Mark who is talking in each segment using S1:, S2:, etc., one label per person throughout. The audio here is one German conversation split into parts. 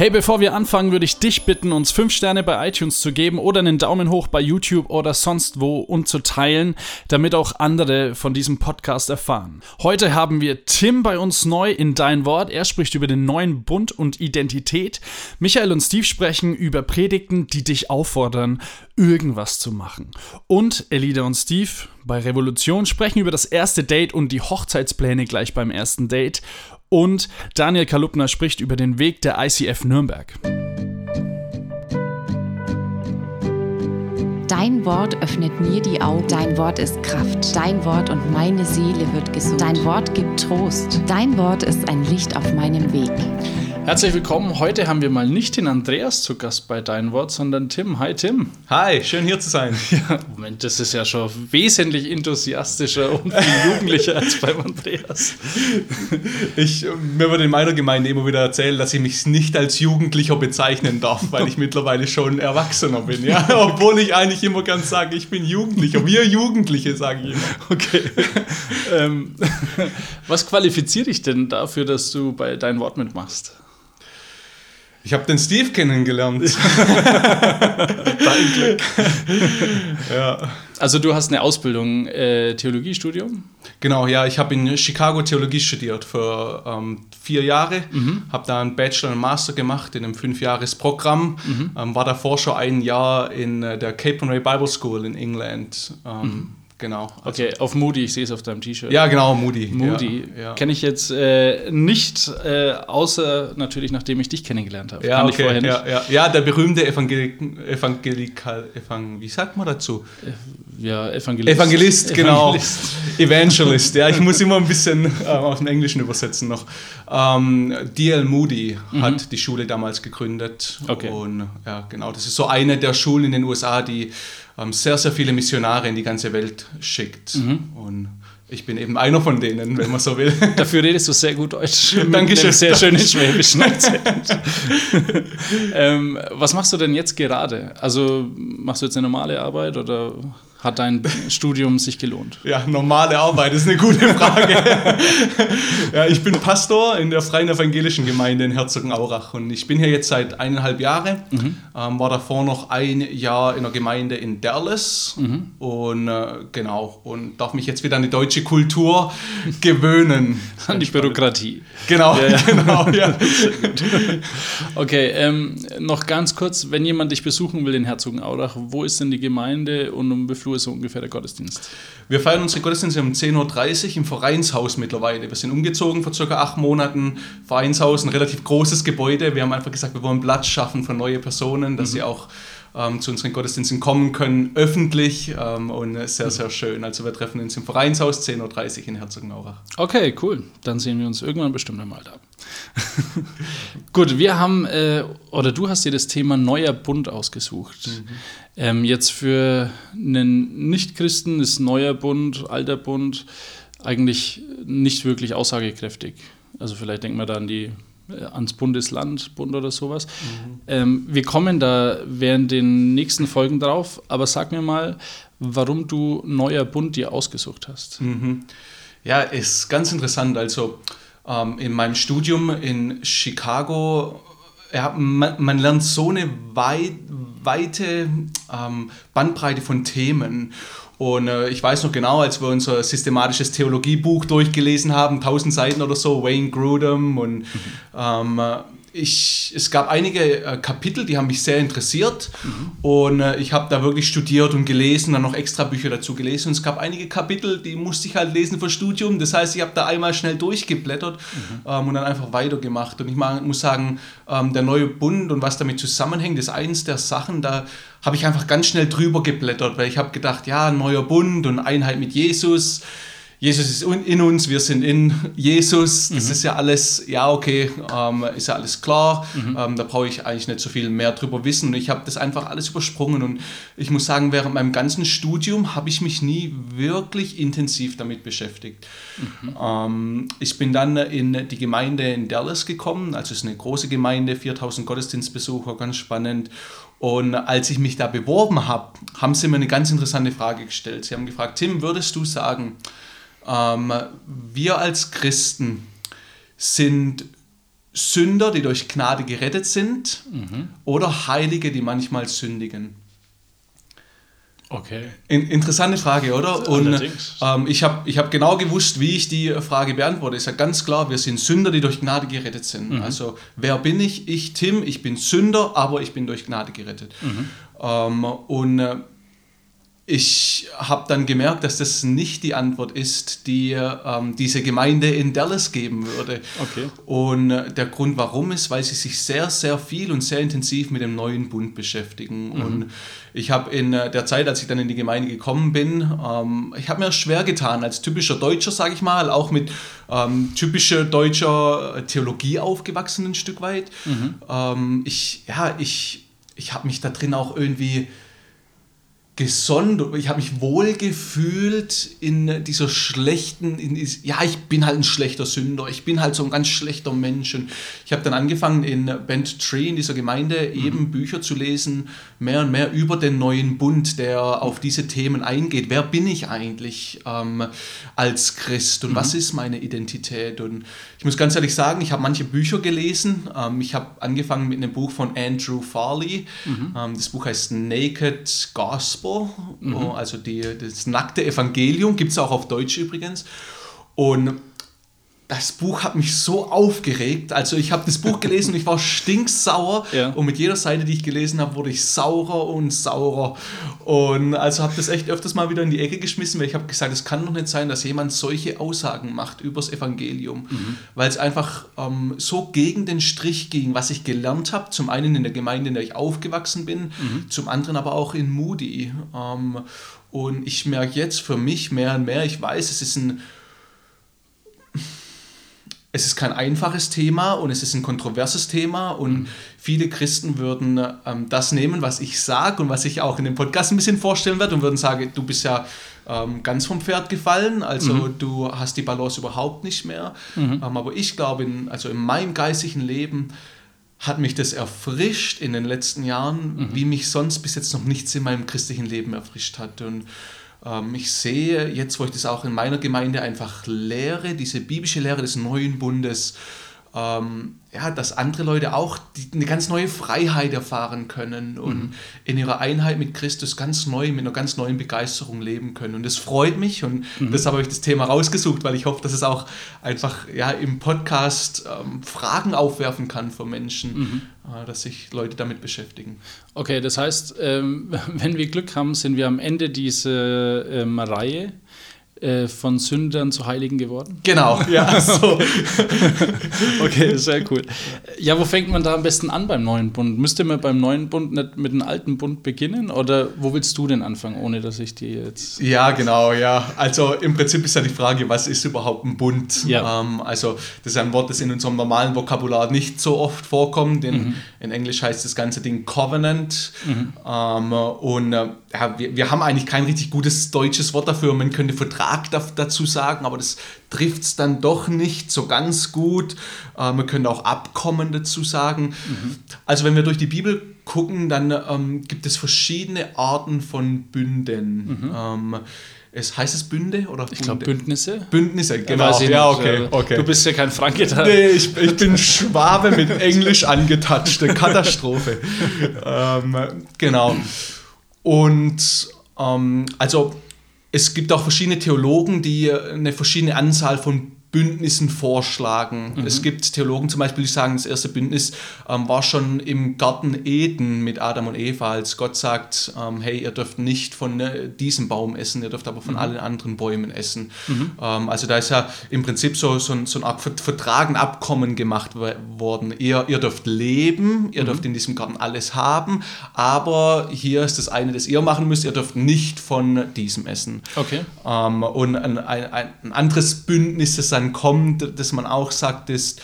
S1: Hey, bevor wir anfangen, würde ich dich bitten, uns 5 Sterne bei iTunes zu geben oder einen Daumen hoch bei YouTube oder sonst wo und zu teilen, damit auch andere von diesem Podcast erfahren. Heute haben wir Tim bei uns neu in Dein Wort. Er spricht über den neuen Bund und Identität. Michael und Steve sprechen über Predigten, die dich auffordern, irgendwas zu machen. Und Elida und Steve bei Revolution sprechen über das erste Date und die Hochzeitspläne gleich beim ersten Date. Und Daniel Kalupner spricht über den Weg der ICF Nürnberg.
S2: Dein Wort öffnet mir die Augen. Dein Wort ist Kraft. Dein Wort und meine Seele wird gesund. Dein Wort gibt Trost. Dein Wort ist ein Licht auf meinem Weg.
S1: Herzlich willkommen. Heute haben wir mal nicht den Andreas zu Gast bei Dein Wort, sondern Tim. Hi Tim.
S3: Hi, schön hier zu sein.
S1: Ja, Moment, das ist ja schon wesentlich enthusiastischer und viel jugendlicher als beim Andreas.
S3: Ich, mir wird in meiner Gemeinde immer wieder erzählt, dass ich mich nicht als Jugendlicher bezeichnen darf, weil ich mittlerweile schon Erwachsener bin. Ja? Obwohl ich eigentlich immer ganz sage, ich bin Jugendlicher. Wir Jugendliche, sage ich immer.
S1: Okay. ähm, was qualifiziert dich denn dafür, dass du bei Dein Wort mitmachst?
S3: Ich habe den Steve kennengelernt.
S1: Dein Glück. ja. Also du hast eine Ausbildung, äh, Theologiestudium?
S3: Genau, ja. Ich habe in Chicago Theologie studiert für ähm, vier Jahre. Mhm. Habe da einen Bachelor und Master gemacht in einem Fünfjahresprogramm. Mhm. Ähm, war davor schon ein Jahr in äh, der Cape and Ray Bible School in England. Ähm, mhm genau.
S1: Also okay, auf Moody, ich sehe es auf deinem T-Shirt.
S3: Ja, genau, Moody.
S1: Moody. Ja, ja. Kenne ich jetzt äh, nicht, äh, außer natürlich, nachdem ich dich kennengelernt habe.
S3: Ja, okay, ich ja, ja. ja, der berühmte Evangelik Evangelikal, Evang wie sagt man dazu?
S1: Ja, Evangelist.
S3: Evangelist, genau. Evangelist. Evangelist, ja, ich muss immer ein bisschen äh, aus dem Englischen übersetzen noch. Ähm, D.L. Moody mhm. hat die Schule damals gegründet. Okay. Und ja, genau, das ist so eine der Schulen in den USA, die sehr, sehr viele Missionare in die ganze Welt schickt. Mhm. Und ich bin eben einer von denen, wenn man so will.
S1: Dafür redest du sehr gut Deutsch.
S3: Dankeschön.
S1: Sehr schönen schwäbischen Akzent. ähm, was machst du denn jetzt gerade? Also machst du jetzt eine normale Arbeit oder hat dein Studium sich gelohnt?
S3: Ja, normale Arbeit ist eine gute Frage. ja, ich bin Pastor in der Freien Evangelischen Gemeinde in Herzogenaurach und ich bin hier jetzt seit eineinhalb Jahren. Mhm. Ähm, war davor noch ein Jahr in der Gemeinde in Derles mhm. und äh, genau und darf mich jetzt wieder an die deutsche Kultur gewöhnen.
S1: An die Bürokratie.
S3: Genau, ja, genau. Ja.
S1: okay, ähm, noch ganz kurz, wenn jemand dich besuchen will in Herzogenaurach, wo ist denn die Gemeinde und um wie viel Uhr ist so ungefähr der Gottesdienst?
S3: Wir feiern unsere Gottesdienste um 10.30 Uhr im Vereinshaus mittlerweile. Wir sind umgezogen vor circa acht Monaten. Vereinshaus, ein relativ großes Gebäude. Wir haben einfach gesagt, wir wollen Platz schaffen für neue Personen, dass mhm. sie auch ähm, zu unseren Gottesdiensten kommen können, öffentlich ähm, und sehr, sehr schön. Also wir treffen uns im Vereinshaus 10.30 Uhr in Herzogenaurach.
S1: Okay, cool. Dann sehen wir uns irgendwann bestimmt einmal da. Gut, wir haben, äh, oder du hast dir das Thema neuer Bund ausgesucht. Mhm. Ähm, jetzt für einen Nichtchristen ist neuer Bund, alter Bund eigentlich nicht wirklich aussagekräftig. Also vielleicht denkt man da an die ans Bundesland, Bund oder sowas. Mhm. Ähm, wir kommen da während den nächsten Folgen drauf, aber sag mir mal, warum du neuer Bund dir ausgesucht hast.
S3: Mhm. Ja, ist ganz interessant. Also ähm, in meinem Studium in Chicago, ja, man, man lernt so eine weit, weite ähm, Bandbreite von Themen. Und äh, ich weiß noch genau, als wir unser systematisches Theologiebuch durchgelesen haben, 1000 Seiten oder so, Wayne Grudem und mhm. ähm, ich, es gab einige äh, Kapitel, die haben mich sehr interessiert mhm. und äh, ich habe da wirklich studiert und gelesen, dann noch extra Bücher dazu gelesen und es gab einige Kapitel, die musste ich halt lesen für Studium, das heißt, ich habe da einmal schnell durchgeblättert mhm. ähm, und dann einfach weitergemacht und ich muss sagen, ähm, der neue Bund und was damit zusammenhängt, ist eins der Sachen, da habe ich einfach ganz schnell drüber geblättert, weil ich habe gedacht, ja, neuer Bund und Einheit mit Jesus, Jesus ist in uns, wir sind in Jesus. Das mhm. ist ja alles, ja, okay, ähm, ist ja alles klar. Mhm. Ähm, da brauche ich eigentlich nicht so viel mehr drüber wissen. Und ich habe das einfach alles übersprungen. Und ich muss sagen, während meinem ganzen Studium habe ich mich nie wirklich intensiv damit beschäftigt. Mhm. Ähm, ich bin dann in die Gemeinde in Dallas gekommen. Also es ist eine große Gemeinde, 4000 Gottesdienstbesucher, ganz spannend. Und als ich mich da beworben habe, haben sie mir eine ganz interessante Frage gestellt. Sie haben gefragt, Tim, würdest du sagen, wir als Christen sind Sünder, die durch Gnade gerettet sind, mhm. oder Heilige, die manchmal sündigen.
S1: Okay.
S3: In, interessante Frage, oder? Und ähm, ich habe ich hab genau gewusst, wie ich die Frage beantworte. Ich sage ganz klar, wir sind Sünder, die durch Gnade gerettet sind. Mhm. Also, wer bin ich? Ich, Tim, ich bin Sünder, aber ich bin durch Gnade gerettet. Mhm. Ähm, und äh, ich habe dann gemerkt, dass das nicht die Antwort ist, die ähm, diese Gemeinde in Dallas geben würde.
S1: Okay.
S3: Und äh, der Grund warum ist, weil sie sich sehr, sehr viel und sehr intensiv mit dem neuen Bund beschäftigen. Mhm. Und ich habe in äh, der Zeit, als ich dann in die Gemeinde gekommen bin, ähm, ich habe mir schwer getan, als typischer Deutscher, sage ich mal, auch mit ähm, typischer deutscher Theologie aufgewachsen ein Stück weit. Mhm. Ähm, ich, ja, ich, ich habe mich da drin auch irgendwie gesund, ich habe mich wohl gefühlt in dieser schlechten, in, ja, ich bin halt ein schlechter Sünder, ich bin halt so ein ganz schlechter Mensch. Und ich habe dann angefangen in Bent Tree, in dieser Gemeinde, mhm. eben Bücher zu lesen, mehr und mehr über den neuen Bund, der auf diese Themen eingeht. Wer bin ich eigentlich ähm, als Christ und mhm. was ist meine Identität? Und ich muss ganz ehrlich sagen, ich habe manche Bücher gelesen. Ähm, ich habe angefangen mit einem Buch von Andrew Farley. Mhm. Ähm, das Buch heißt Naked Gospel. Gospel, mhm. Also die, das nackte Evangelium, gibt es auch auf Deutsch übrigens. Und das Buch hat mich so aufgeregt. Also ich habe das Buch gelesen und ich war stinksauer. Ja. Und mit jeder Seite, die ich gelesen habe, wurde ich saurer und saurer. Und also habe das echt öfters mal wieder in die Ecke geschmissen, weil ich habe gesagt, es kann doch nicht sein, dass jemand solche Aussagen macht über das Evangelium. Mhm. Weil es einfach ähm, so gegen den Strich ging, was ich gelernt habe. Zum einen in der Gemeinde, in der ich aufgewachsen bin, mhm. zum anderen aber auch in Moody. Ähm, und ich merke jetzt für mich mehr und mehr, ich weiß, es ist ein es ist kein einfaches Thema und es ist ein kontroverses Thema und mhm. viele Christen würden ähm, das nehmen, was ich sage und was ich auch in dem Podcast ein bisschen vorstellen werde und würden sagen, du bist ja ähm, ganz vom Pferd gefallen, also mhm. du hast die Balance überhaupt nicht mehr. Mhm. Ähm, aber ich glaube, in, also in meinem geistigen Leben hat mich das erfrischt in den letzten Jahren, mhm. wie mich sonst bis jetzt noch nichts in meinem christlichen Leben erfrischt hat. Und ich sehe jetzt, wo ich das auch in meiner Gemeinde einfach lehre, diese biblische Lehre des neuen Bundes, ähm, ja, dass andere Leute auch die, eine ganz neue Freiheit erfahren können und mhm. in ihrer Einheit mit Christus ganz neu, mit einer ganz neuen Begeisterung leben können. Und das freut mich und mhm. deshalb habe ich das Thema rausgesucht, weil ich hoffe, dass es auch einfach ja, im Podcast ähm, Fragen aufwerfen kann für Menschen, mhm. äh, dass sich Leute damit beschäftigen.
S1: Okay, das heißt, ähm, wenn wir Glück haben, sind wir am Ende dieser ähm, Reihe äh, von Sündern zu Heiligen geworden?
S3: Genau, ja. So.
S1: okay, sehr cool. Ja, wo fängt man da am besten an beim neuen Bund? Müsste man beim neuen Bund nicht mit dem alten Bund beginnen? Oder wo willst du denn anfangen, ohne dass ich dir jetzt.
S3: Ja, genau, ja. Also im Prinzip ist ja die Frage, was ist überhaupt ein Bund? Ja. Ähm, also, das ist ein Wort, das in unserem normalen Vokabular nicht so oft vorkommt. In, mhm. in Englisch heißt das ganze Ding Covenant. Mhm. Ähm, und äh, ja, wir, wir haben eigentlich kein richtig gutes deutsches Wort dafür. Man könnte Vertrag dazu sagen, aber das trifft es dann doch nicht so ganz gut. Äh, man könnte auch Abkommen dazu sagen. Mhm. Also wenn wir durch die Bibel gucken, dann ähm, gibt es verschiedene Arten von Bünden. Mhm. Ähm, es heißt es Bünde oder
S1: Ich glaube Bündnisse.
S3: Bündnisse, genau. Ja, okay, okay.
S1: Du bist ja kein Franke.
S3: Nee, ich, ich bin Schwabe mit Englisch angetatschte Katastrophe. ähm, genau. Und ähm, also es gibt auch verschiedene Theologen, die eine verschiedene Anzahl von Bündnissen vorschlagen. Mhm. Es gibt Theologen zum Beispiel, die sagen, das erste Bündnis ähm, war schon im Garten Eden mit Adam und Eva, als Gott sagt, ähm, hey, ihr dürft nicht von äh, diesem Baum essen, ihr dürft aber von mhm. allen anderen Bäumen essen. Mhm. Ähm, also da ist ja im Prinzip so, so, so eine Art Vertrag, ein Abkommen gemacht worden. Ihr, ihr dürft leben, ihr mhm. dürft in diesem Garten alles haben, aber hier ist das eine, das ihr machen müsst, ihr dürft nicht von diesem essen.
S1: Okay.
S3: Ähm, und ein, ein, ein anderes Bündnis, das dann kommt, das man auch sagt, ist,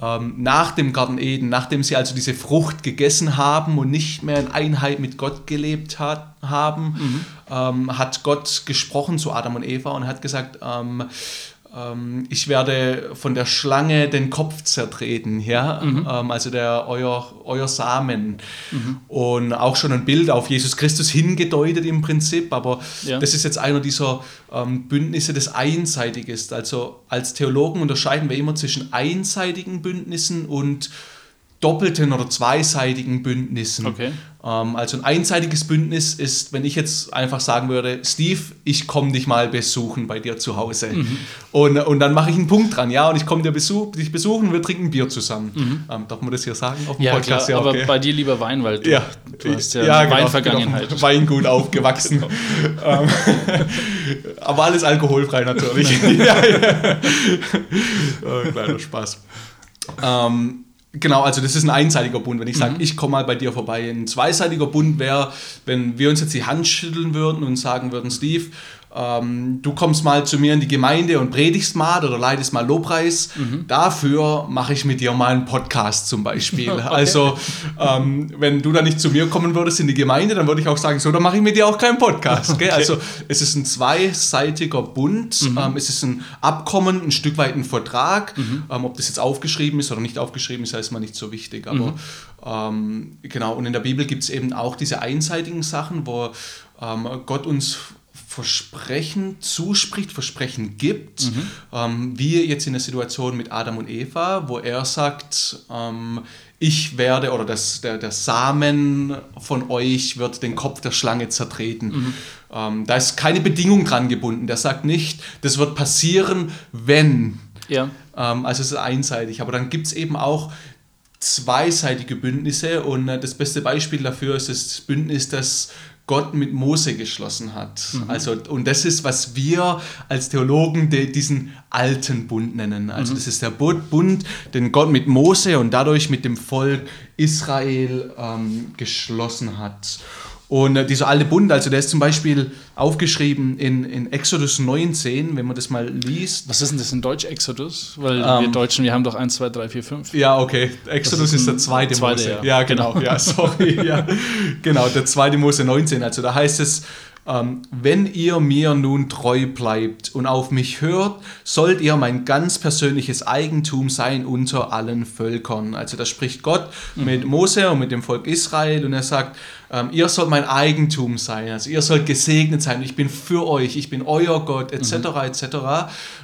S3: ähm, nach dem Garten Eden, nachdem sie also diese Frucht gegessen haben und nicht mehr in Einheit mit Gott gelebt hat, haben, mhm. ähm, hat Gott gesprochen zu Adam und Eva und hat gesagt, ähm, ich werde von der Schlange den Kopf zertreten, ja, mhm. ähm, also der euer, euer Samen. Mhm. Und auch schon ein Bild auf Jesus Christus hingedeutet im Prinzip, aber ja. das ist jetzt einer dieser ähm, Bündnisse, das einseitig ist. Also als Theologen unterscheiden wir immer zwischen einseitigen Bündnissen und doppelten oder zweiseitigen Bündnissen.
S1: Okay.
S3: Ähm, also ein einseitiges Bündnis ist, wenn ich jetzt einfach sagen würde, Steve, ich komme dich mal besuchen bei dir zu Hause. Mhm. Und, und dann mache ich einen Punkt dran, ja, und ich komme dir besuch, dich besuchen und wir trinken Bier zusammen. Mhm. Ähm, darf man das hier sagen
S1: auf dem ja, Podcast? Klar, ja, okay. aber bei dir lieber Wein, weil du,
S3: ja,
S1: du hast ja,
S3: ja genau, Weinvergangenheit. Genau, Weingut aufgewachsen. Ähm, aber alles alkoholfrei natürlich. ja, ja. Oh, kleiner Spaß. Ähm, Genau, also das ist ein einseitiger Bund. Wenn ich sage, mhm. ich komme mal bei dir vorbei. Ein zweiseitiger Bund wäre, wenn wir uns jetzt die Hand schütteln würden und sagen würden, Steve, ähm, du kommst mal zu mir in die Gemeinde und predigst mal oder leitest mal Lobpreis. Mhm. Dafür mache ich mit dir mal einen Podcast zum Beispiel. okay. Also, ähm, wenn du da nicht zu mir kommen würdest in die Gemeinde, dann würde ich auch sagen, so, dann mache ich mit dir auch keinen Podcast. Okay. Also, es ist ein zweiseitiger Bund. Mhm. Ähm, es ist ein Abkommen, ein Stück weit ein Vertrag. Mhm. Ähm, ob das jetzt aufgeschrieben ist oder nicht aufgeschrieben ist, ist mal nicht so wichtig. Aber mhm. ähm, genau, und in der Bibel gibt es eben auch diese einseitigen Sachen, wo ähm, Gott uns Versprechen zuspricht, Versprechen gibt, mhm. ähm, wie jetzt in der Situation mit Adam und Eva, wo er sagt, ähm, ich werde oder das, der, der Samen von euch wird den Kopf der Schlange zertreten. Mhm. Ähm, da ist keine Bedingung dran gebunden. Der sagt nicht, das wird passieren, wenn.
S1: Ja.
S3: Ähm, also es ist einseitig. Aber dann gibt es eben auch zweiseitige Bündnisse und äh, das beste Beispiel dafür ist das Bündnis, das Gott mit Mose geschlossen hat. Mhm. Also, und das ist, was wir als Theologen de, diesen alten Bund nennen. Also mhm. das ist der Bund, den Gott mit Mose und dadurch mit dem Volk Israel ähm, geschlossen hat. Und äh, dieser alte Bund, also der ist zum Beispiel aufgeschrieben in, in Exodus 19, wenn man das mal liest.
S1: Was ist denn das in Deutsch, Exodus? Weil ähm, wir Deutschen, wir haben doch 1, 2, 3, 4, 5.
S3: Ja, okay. Exodus ist, ist, der zweite,
S1: zweite
S3: Mose.
S1: Ja,
S3: ja genau. genau. Ja, sorry. ja. Genau, der zweite Mose 19. Also da heißt es, ähm, wenn ihr mir nun treu bleibt und auf mich hört, sollt ihr mein ganz persönliches Eigentum sein unter allen Völkern. Also da spricht Gott mhm. mit Mose und mit dem Volk Israel und er sagt, ähm, ihr sollt mein Eigentum sein, also ihr sollt gesegnet sein, ich bin für euch, ich bin euer Gott, etc., mhm. etc.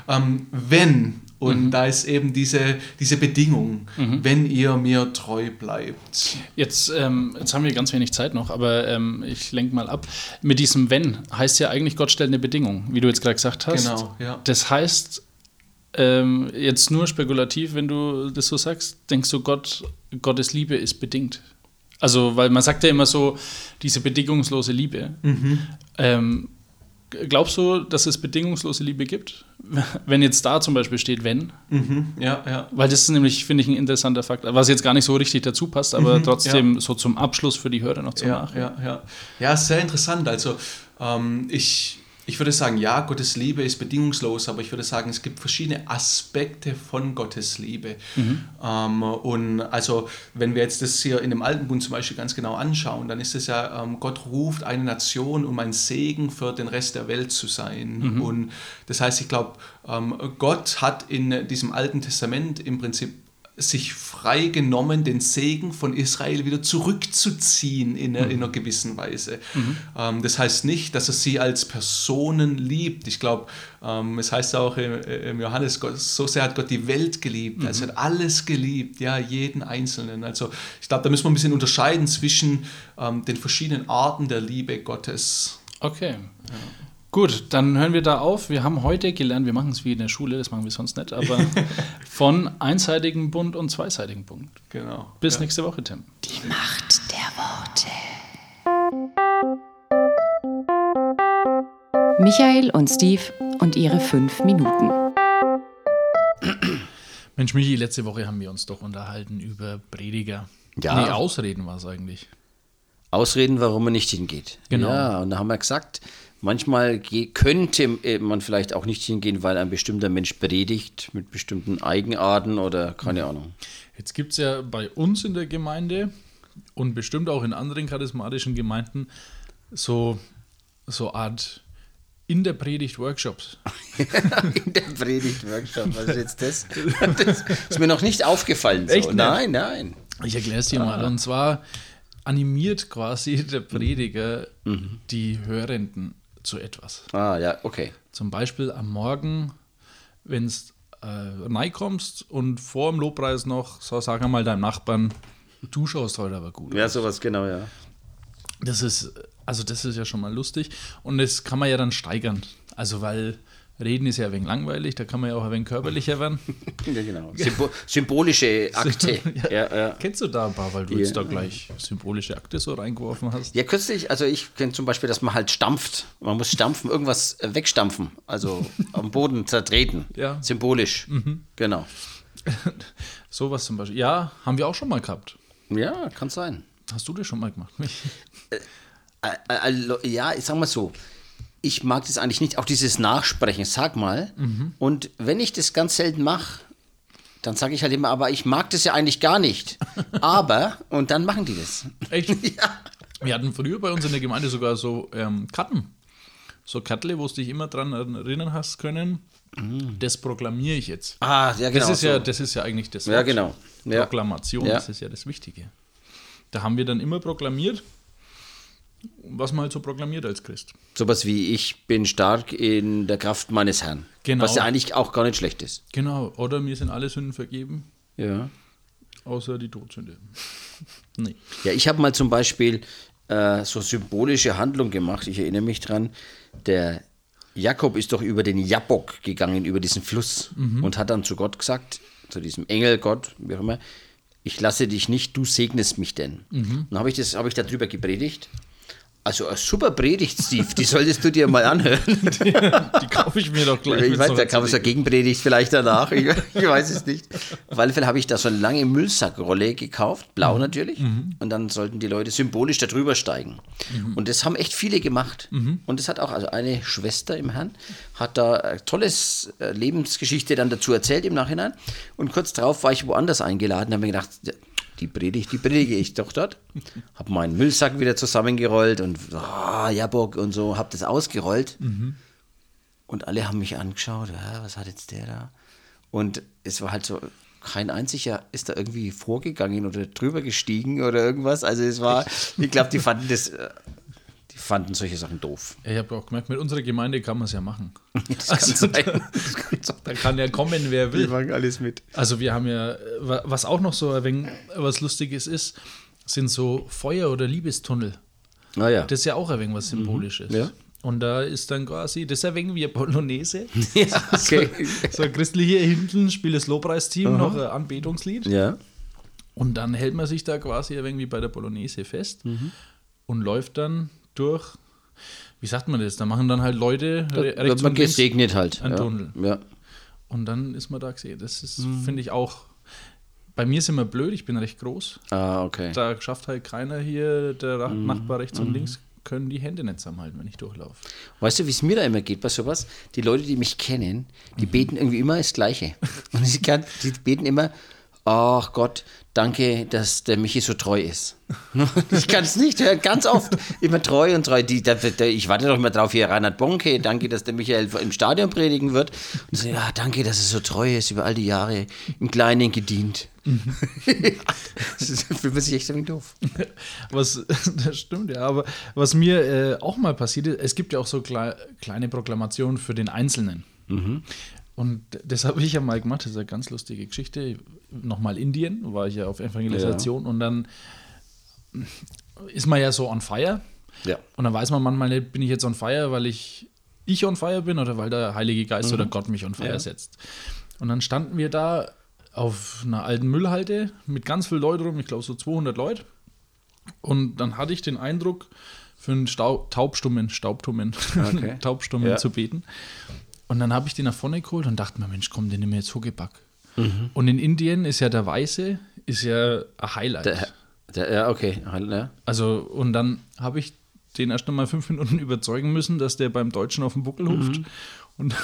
S3: Ähm, wenn und mhm. da ist eben diese, diese Bedingung, mhm. wenn ihr mir treu bleibt.
S1: Jetzt, ähm, jetzt haben wir ganz wenig Zeit noch, aber ähm, ich lenke mal ab. Mit diesem Wenn heißt ja eigentlich, Gott stellt eine Bedingung, wie du jetzt gerade gesagt hast.
S3: Genau, ja.
S1: Das heißt, ähm, jetzt nur spekulativ, wenn du das so sagst, denkst du, Gott, Gottes Liebe ist bedingt. Also, weil man sagt ja immer so, diese bedingungslose Liebe. Mhm. Glaubst du, dass es bedingungslose Liebe gibt? Wenn jetzt da zum Beispiel steht, wenn.
S3: Mhm, ja, ja.
S1: Weil das ist nämlich, finde ich, ein interessanter Fakt, was jetzt gar nicht so richtig dazu passt, aber mhm, trotzdem ja. so zum Abschluss für die Hörer noch zu
S3: ja,
S1: Nachhinein.
S3: Ja, ja. ja, sehr interessant. Also, ähm, ich ich würde sagen, ja, Gottes Liebe ist bedingungslos, aber ich würde sagen, es gibt verschiedene Aspekte von Gottes Liebe. Mhm. Ähm, und also, wenn wir jetzt das hier in dem Alten Bund zum Beispiel ganz genau anschauen, dann ist es ja, ähm, Gott ruft eine Nation, um ein Segen für den Rest der Welt zu sein. Mhm. Und das heißt, ich glaube, ähm, Gott hat in diesem Alten Testament im Prinzip sich frei genommen, den Segen von Israel wieder zurückzuziehen in, einer, mhm. in einer gewissen Weise. Mhm. Ähm, das heißt nicht, dass er sie als Personen liebt. Ich glaube, ähm, es heißt auch im, im Johannes, Gott, so sehr hat Gott die Welt geliebt. Mhm. Also er hat alles geliebt, ja, jeden Einzelnen. Also ich glaube, da müssen wir ein bisschen unterscheiden zwischen ähm, den verschiedenen Arten der Liebe Gottes.
S1: Okay. Ja. Gut, dann hören wir da auf. Wir haben heute gelernt, wir machen es wie in der Schule, das machen wir sonst nicht, aber von einseitigem Bund und zweiseitigem Bund.
S3: Genau.
S1: Bis nächste Woche, Tim.
S2: Die Macht der Worte. Michael und Steve und ihre fünf Minuten.
S1: Mensch, Michi, letzte Woche haben wir uns doch unterhalten über Prediger.
S4: Ja.
S1: Nee, Ausreden war es eigentlich.
S4: Ausreden, warum man nicht hingeht.
S1: Genau.
S4: Ja, und da haben wir gesagt, manchmal könnte äh, man vielleicht auch nicht hingehen, weil ein bestimmter Mensch predigt mit bestimmten Eigenarten oder keine Ahnung.
S1: Jetzt gibt es ja bei uns in der Gemeinde und bestimmt auch in anderen charismatischen Gemeinden so, so Art in der Predigt Workshops.
S4: In der Predigt-Workshop, was ist jetzt das? Das ist mir noch nicht aufgefallen. So.
S1: Echt?
S4: Nein, nein.
S1: Ich erkläre es dir mal. Und zwar animiert quasi der Prediger die Hörenden zu etwas.
S4: Ah, ja, okay.
S1: Zum Beispiel am Morgen, wenn du äh, reinkommst und vor dem Lobpreis noch, so sag einmal deinem Nachbarn, du schaust heute aber gut.
S4: Ja, sowas, genau, ja.
S1: Das ist, also das ist ja schon mal lustig. Und das kann man ja dann steigern. Also weil Reden ist ja ein wenig langweilig, da kann man ja auch ein wenig körperlicher werden.
S4: Ja, genau. Symbo symbolische Akte. ja, ja.
S1: Kennst du da ein paar, weil du
S4: Ja.
S1: jetzt da gleich symbolische Akte so reingeworfen hast?
S4: Ja, kürzlich, also ich kenne zum Beispiel, dass man halt stampft. Man muss stampfen, irgendwas äh, wegstampfen, also am Boden zertreten.
S1: Ja.
S4: Symbolisch. Genau.
S1: Sowas zum Beispiel. Ja, haben wir auch schon mal gehabt.
S4: Ja, kann sein.
S1: Hast du das schon mal gemacht?
S4: Ä- ä- Also, ja, ich sag mal so. Ich mag das eigentlich nicht, auch dieses Nachsprechen, sag mal. Und wenn ich das ganz selten mache, dann sage ich halt immer, aber ich mag das ja eigentlich gar nicht. Aber, und dann machen die das.
S1: Echt?
S4: Ja.
S1: Wir hatten früher bei uns in der Gemeinde sogar so ähm, Karten. So Kartle, wo du dich immer dran erinnern hast können. Das proklamiere ich jetzt.
S4: Ah, ja, genau.
S1: das, ist ja,
S4: so.
S1: das ist ja eigentlich das
S4: Ja, genau. Ja.
S1: Proklamation,
S4: Ja.
S1: das ist ja das Wichtige. Da haben wir dann immer proklamiert, was man halt so proklamiert als Christ.
S4: Sowas wie, ich bin stark in der Kraft meines Herrn.
S1: Genau.
S4: Was ja eigentlich auch gar nicht schlecht ist.
S1: Genau, oder mir sind alle Sünden vergeben,
S4: Ja.
S1: außer die Todsünde. nee.
S4: Ja, ich habe mal zum Beispiel äh, so symbolische Handlung gemacht. Ich erinnere mich dran. Der Jakob ist doch über den Jabbok gegangen, über diesen Fluss und hat dann zu Gott gesagt, zu diesem Engel Gott, wie auch immer, ich lasse dich nicht, du segnest mich denn. Und dann habe ich, das- habe ich darüber gepredigt. Also eine super Predigt, Steve, die solltest du dir mal anhören.
S1: Die kaufe ich mir doch gleich.
S4: Ich weiß, da man so
S1: CD.
S4: Gegenpredigt vielleicht danach. Ich, ich weiß es nicht. Auf alle Fälle habe ich da so eine lange Müllsackrolle gekauft, blau natürlich. Und dann sollten die Leute symbolisch da drüber steigen. Und das haben echt viele gemacht. Und das hat auch, also eine Schwester im Herrn, hat da eine tolles äh, Lebensgeschichte dann dazu erzählt im Nachhinein. Und kurz darauf war ich woanders eingeladen, habe mir gedacht, die Predigt, die predige ich doch dort. Habe meinen Müllsack wieder zusammengerollt und ah, Jabok und so, habe das ausgerollt. Und alle haben mich angeschaut, ja, was hat jetzt der da? Und es war halt so, kein einziger ist da irgendwie vorgegangen oder drüber gestiegen oder irgendwas. Also es war, ich glaube, die fanden das, äh, die fanden solche Sachen doof.
S1: Ja, Ich habe auch gemerkt, mit unserer Gemeinde kann man es ja machen.
S4: Das kann
S1: Also,
S4: sein. Das kann sein.
S1: Da kann ja kommen, wer will.
S4: machen alles mit.
S1: Also wir haben ja, wa- was auch noch so ein wenig was Lustiges ist, sind so Feuer- oder Liebestunnel.
S4: Naja.
S1: Das ist ja auch ein wenig was Symbolisches.
S4: Ja.
S1: Und da ist dann quasi, das ist ein wenig wie eine Polonaise.
S4: ja, okay.
S1: So ein christliche hinten spielt das Lobpreisteam noch ein Anbetungslied.
S4: ja.
S1: Und dann hält man sich da quasi ein wenig wie bei der Polonaise fest
S4: Mhm.
S1: und läuft dann durch, wie sagt man das? Da machen dann halt Leute
S4: Wird
S1: rechts
S4: man gesegnet halt.
S1: ein
S4: ja.
S1: Tunnel.
S4: Ja.
S1: Und dann ist man da gesehen. Das ist,
S4: Mhm.
S1: finde ich auch. Bei mir ist immer blöd, ich bin recht groß.
S4: Ah, okay.
S1: Da schafft halt keiner hier, der
S4: Mhm.
S1: Nachbar rechts und links, können die Hände nicht zusammenhalten, wenn ich durchlaufe.
S4: Weißt du, wie es mir da immer geht bei sowas? Die Leute, die mich kennen, die beten irgendwie immer das Gleiche. Und sie kann, die beten immer, ach Gott, danke, dass der Michi so treu ist. Ich kann es nicht hören, ganz oft. Immer treu und treu. Die, der, der, ich warte doch immer drauf, hier Reinhard Bonke, danke, dass der Michael im Stadion predigen wird. Und so, ja, danke, dass er so treu ist, über all die Jahre im Kleinen gedient. das fühlt man sich echt wenig doof.
S1: Was, das stimmt, ja. Aber was mir äh, auch mal passiert ist, es gibt ja auch so klei kleine Proklamationen für den Einzelnen.
S4: Mhm.
S1: Und das habe ich ja mal gemacht, das ist eine ganz lustige Geschichte. Nochmal Indien, war ich ja auf Evangelisation und dann ist man ja so on fire.
S4: Ja.
S1: Und dann weiß man manchmal nicht, bin ich jetzt on fire, weil ich ich on fire bin oder weil der Heilige Geist oder Gott mich on fire
S4: Ja.
S1: setzt. Und dann standen wir da auf einer alten Müllhalde mit ganz vielen Leuten rum, ich glaube so 200 Leute. Und dann hatte ich den Eindruck, für einen Stau Taubstummen, Staubtummen,
S4: Okay.
S1: Taubstummen
S4: Ja.
S1: zu beten. Und dann habe ich den nach vorne geholt und dachte mir, Mensch, komm, den nehmen wir jetzt Huckepack.
S4: Mhm.
S1: Und in Indien ist ja der Weiße, ist ja ein Highlight.
S4: Der, der, ja, okay. Ja.
S1: Also, und dann habe ich den erst noch mal fünf Minuten überzeugen müssen, dass der beim Deutschen auf den Buckel hupft. Und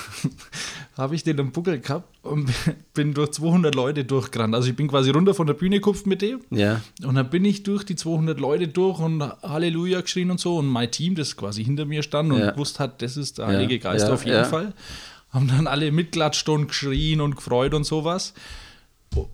S1: habe ich den am Buckel gehabt und bin durch 200 Leute durchgerannt. Also ich bin quasi runter von der Bühne gekupft mit dem.
S4: ja.
S1: Und dann bin ich durch die 200 Leute durch und Halleluja geschrien und so. Und mein Team, das quasi hinter mir stand und
S4: Ja.
S1: gewusst hat, das ist der Heilige Geist
S4: ja,
S1: auf jeden
S4: ja.
S1: Fall, haben dann alle mitklatscht und geschrien und gefreut und sowas.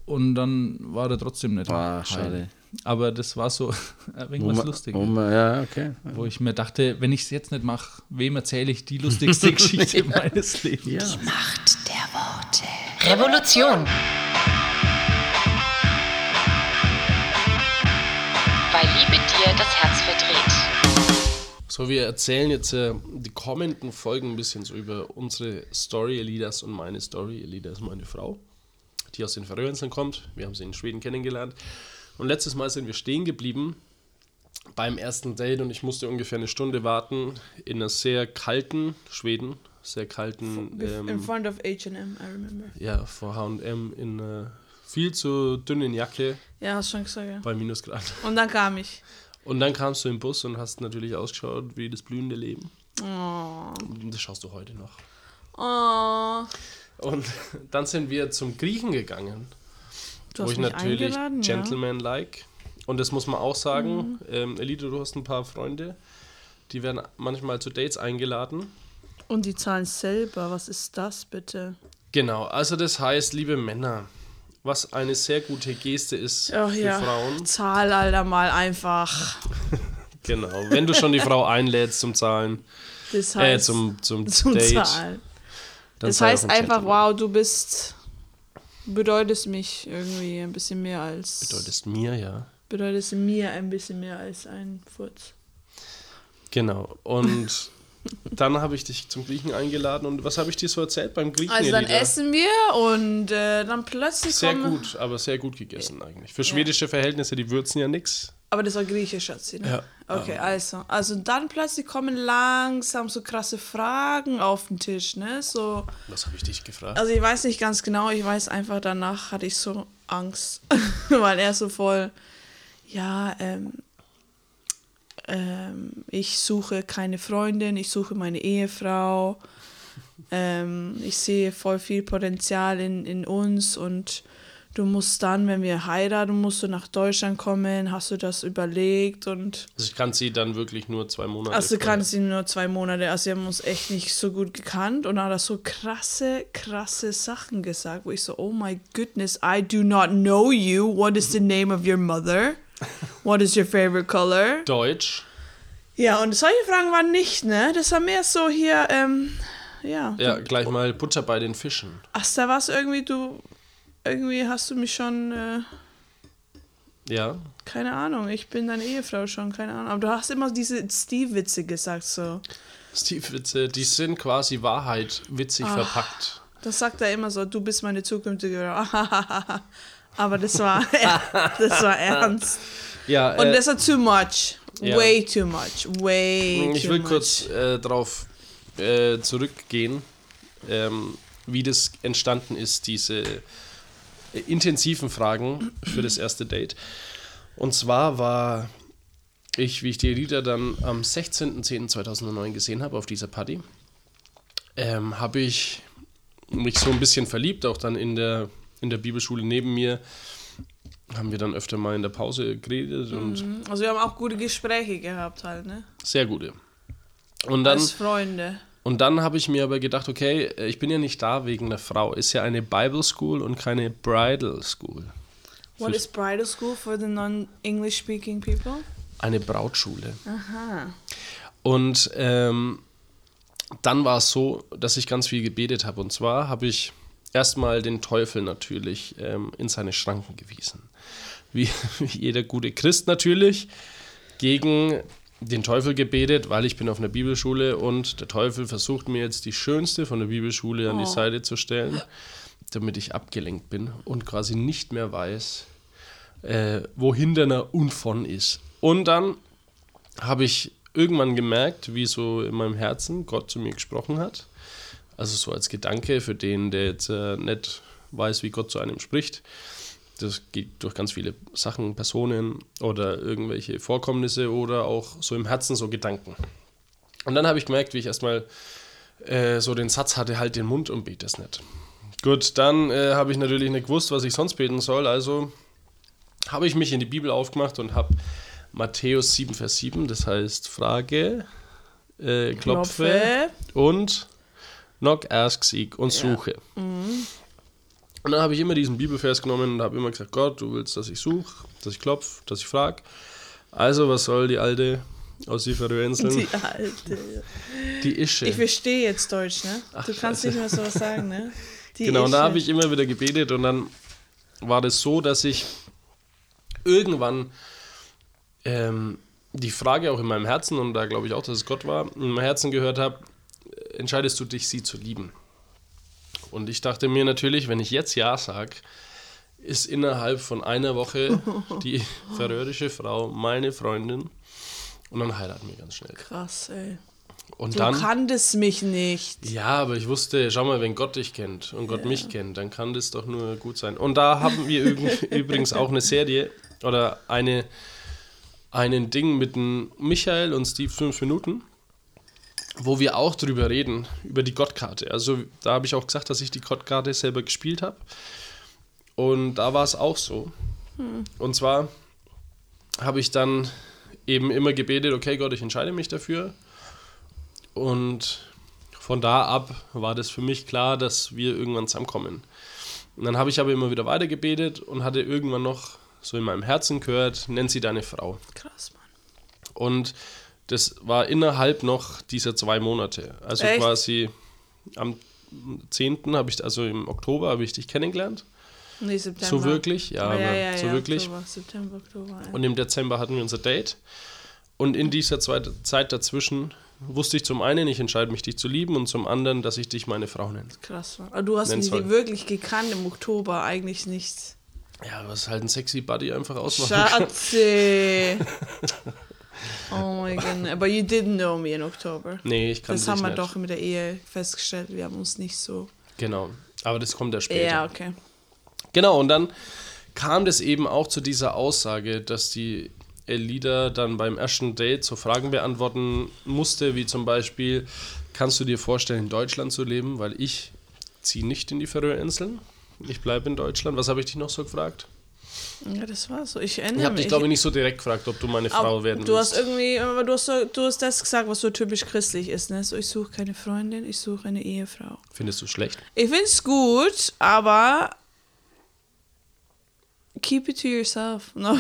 S1: Und dann war er trotzdem nicht.
S4: Ah, schade.
S1: Aber das war so ein wenig
S4: Wo
S1: was
S4: man-
S1: Lustiges.
S4: ja, okay.
S1: Wo ich mir dachte, wenn ich es jetzt nicht mache, wem erzähle ich die lustigste Geschichte meines Lebens?
S4: Ja.
S2: Macht der Worte. Revolution. Weil Liebe dir das Herz verdreht.
S5: So, wir erzählen jetzt äh, die kommenden Folgen ein bisschen so über unsere Story, Elidas und meine Story. Elida ist meine Frau, die aus den Färöerinseln kommt. Wir haben sie in Schweden kennengelernt. Und letztes Mal sind wir stehen geblieben beim ersten Date und ich musste ungefähr eine Stunde warten in einer sehr kalten Schweden, sehr kalten,
S6: in
S5: ähm,
S6: front of H&M, I remember.
S5: ja, vor H&M in einer viel zu dünnen Jacke
S6: Ja, hast schon gesagt, ja.
S5: bei Minusgrad.
S6: Und dann kam ich.
S5: Und dann kamst du im Bus und hast natürlich ausgeschaut wie das blühende Leben.
S6: Oh.
S5: Und das schaust du heute noch.
S6: Oh.
S5: Und dann sind wir zum Griechen gegangen,
S6: Du
S5: wo
S6: hast
S5: ich
S6: mich
S5: natürlich
S6: eingeladen, ja. Mhm.
S5: Gentleman-like. Und das muss man auch sagen, ähm, Elite, du hast ein paar Freunde, die werden manchmal zu Dates eingeladen.
S6: Und die zahlen selber. Was ist das bitte?
S5: Genau, also das heißt, liebe Männer, was eine sehr gute Geste ist
S6: Ach
S5: für
S6: ja.
S5: Frauen.
S6: Zahl, Alter, mal einfach.
S5: Genau, wenn du schon die Frau einlädst zum Zahlen,
S6: Das
S5: äh,
S6: heißt,
S5: zum, zum,
S6: zum
S5: Date.
S6: Zahlen. Das heißt einfach, wow, du bist, bedeutest mich irgendwie ein bisschen mehr als,
S5: Bedeutest mir, ja.
S6: bedeutest mir ein bisschen mehr als ein Furz.
S5: Genau. Und dann habe ich dich zum Griechen eingeladen. Und was habe ich dir so erzählt beim Griechen?
S6: Also dann essen wir und äh, dann plötzlich
S5: Sehr gut, aber sehr gut gegessen eigentlich. Für schwedische Verhältnisse, die würzen ja nichts.
S6: Aber das war griechisch, Schatzi, ne?
S5: Ja.
S6: Okay, also. Also dann plötzlich kommen langsam so krasse Fragen auf den Tisch, ne? So,
S5: Was habe ich dich gefragt?
S6: also ich weiß nicht ganz genau, ich weiß einfach, danach hatte ich so Angst, weil er so voll, ja, ähm, ähm, ich suche keine Freundin, ich suche meine Ehefrau, ähm, ich sehe voll viel Potenzial in, in uns und du musst dann, wenn wir heiraten, musst du nach Deutschland kommen, hast du das überlegt und
S5: Also ich kann sie dann wirklich nur zwei Monate.
S6: also kannst ihn nur zwei Monate, also wir haben uns echt nicht so gut gekannt und hat er so krasse, krasse Sachen gesagt, wo ich so, oh my goodness, I do not know you. What is the name of your mother? What is your favorite color?
S5: Deutsch.
S6: Ja, und solche Fragen waren nicht, ne? Das war mehr so hier, ähm, ja.
S5: Ja, gleich mal Butter bei den Fischen.
S6: Ach, da war es irgendwie, du, irgendwie hast du mich schon, äh,
S5: Ja.
S6: keine Ahnung, ich bin deine Ehefrau schon, keine Ahnung. Aber du hast immer diese Steve-Witze gesagt, so.
S5: Steve-Witze, die sind quasi Wahrheit witzig
S6: Ah.
S5: verpackt.
S6: Das sagt er immer so, du bist meine zukünftige. Aber das war, das war ernst.
S5: Ja,
S6: Und
S5: äh,
S6: das war too much.
S5: ja.
S6: Way too much. Way
S5: ich
S6: too
S5: will
S6: much.
S5: kurz äh, darauf äh, zurückgehen, ähm, wie das entstanden ist, diese intensiven Fragen für das erste Date. Und zwar war ich, wie ich die Lieder dann am 16.10.2009 gesehen habe auf dieser Party, ähm, habe ich mich so ein bisschen verliebt, auch dann in der, in der Bibelschule neben mir. Haben wir dann öfter mal in der Pause geredet und
S6: Also wir haben auch gute Gespräche gehabt halt, ne?
S5: sehr gute. Und dann,
S6: Als Freunde.
S5: Und dann habe ich mir aber gedacht, okay, ich bin ja nicht da wegen der Frau. Ist ja eine Bible School und keine Bridal School.
S6: What is bridal school for the non-English speaking people?
S5: Eine Brautschule. Und ähm, dann war es so, dass ich ganz viel gebetet habe. Und zwar habe ich erstmal den Teufel natürlich ähm, in seine Schranken gewiesen. Wie, wie jeder gute Christ natürlich. Gegen den Teufel gebetet, weil ich bin auf einer Bibelschule und der Teufel versucht mir jetzt die schönste von der Bibelschule an die
S6: Oh.
S5: Seite zu stellen, damit ich abgelenkt bin und quasi nicht mehr weiß, äh, wo hinterner und von ist. Und dann habe ich irgendwann gemerkt, wie so in meinem Herzen Gott zu mir gesprochen hat. Also so als Gedanke für den, der jetzt äh, nicht weiß, wie Gott zu einem spricht. Das geht durch ganz viele Sachen, Personen oder irgendwelche Vorkommnisse oder auch so im Herzen so Gedanken. Und dann habe ich gemerkt, wie ich erstmal äh, so den Satz hatte, halt den Mund und bete es nicht. Gut, dann äh, habe ich natürlich nicht gewusst, was ich sonst beten soll, also habe ich mich in die Bibel aufgemacht und habe Matthäus 7, Vers 7, das heißt Frage, äh, klopfe,
S6: Klopfe.
S5: und knock, ask, seek und suche. Und dann habe ich immer diesen Bibelvers genommen und habe immer gesagt, Gott, du willst, dass ich suche, dass ich klopfe, dass ich frage. Also, was soll die alte aus die Färöerinseln?
S6: Die alte.
S5: Die Ische.
S6: Ich verstehe jetzt Deutsch, ne? du kannst nicht mehr sowas sagen, ne? Die
S5: Genau, und da
S6: Ische.
S5: habe ich immer wieder gebetet und dann war das so, dass ich irgendwann ähm, die Frage auch in meinem Herzen, und da glaube ich auch, dass es Gott war, in meinem Herzen gehört habe, entscheidest du dich, sie zu lieben? Und ich dachte mir natürlich, wenn ich jetzt Ja sage, ist innerhalb von einer Woche die färöische Frau meine Freundin und dann heiraten wir ganz schnell.
S6: Krass, ey.
S5: Und
S6: Du
S5: dann
S6: kanntest mich nicht.
S5: ja, aber ich wusste, schau mal, wenn Gott dich kennt und Gott mich kennt, dann kann das doch nur gut sein. Und da haben wir üb- übrigens auch eine Serie oder eine, einen Ding mit Michael und Steve 5 Minuten, wo wir auch drüber reden, über die Gottkarte. Also da habe ich auch gesagt, dass ich die Gottkarte selber gespielt habe. Und da war es auch so. Und zwar habe ich dann eben immer gebetet, okay Gott, ich entscheide mich dafür. Und von da ab war das für mich klar, dass wir irgendwann zusammenkommen. Und dann habe ich aber immer wieder weiter gebetet und hatte irgendwann noch so in meinem Herzen gehört, nenn sie deine Frau.
S6: Krass, Mann.
S5: Und das war innerhalb noch dieser zwei Monate. Also
S6: Echt?
S5: quasi am 10. habe ich, also im Oktober habe ich dich kennengelernt.
S6: Nee, September.
S5: So wirklich? Ja, aber
S6: ja, ja,
S5: so
S6: ja,
S5: wirklich.
S6: Oktober, September, Oktober. Ja.
S5: Und im Dezember hatten wir unser Date. Und in dieser Zeit dazwischen wusste ich zum einen, ich entscheide mich, dich zu lieben und zum anderen, dass ich dich meine Frau nenne.
S6: Krass. Aber du hast mich wirklich gekannt im Oktober, eigentlich nicht.
S5: Ja, was halt ein sexy Buddy einfach ausmacht.
S6: Schatzi. oh my god. But you didn't know me in Oktober.
S5: Nee, ich kann
S6: Das
S5: dich
S6: haben wir
S5: nicht.
S6: doch mit der Ehe festgestellt. Wir haben uns nicht so.
S5: Genau. Aber das kommt ja später.
S6: Ja, okay.
S5: Genau, und dann kam das eben auch zu dieser Aussage, dass die Elida dann beim ersten Date so Fragen beantworten musste, wie zum Beispiel, kannst du dir vorstellen, in Deutschland zu leben? Weil ich ziehe nicht in die Färöerinseln. Ich bleibe in Deutschland. Was habe ich dich noch so gefragt?
S6: Ja, das war so. Ich erinnere
S5: Ich habe
S6: mich.
S5: dich, glaube ich, nicht so direkt gefragt, ob du meine Frau werden
S6: du
S5: willst.
S6: hast irgendwie, aber du hast, du hast das gesagt, was so typisch christlich ist, ne? So, ich suche keine Freundin, ich suche eine Ehefrau.
S5: Findest du schlecht?
S6: Ich finde es gut, aber keep it to yourself. No.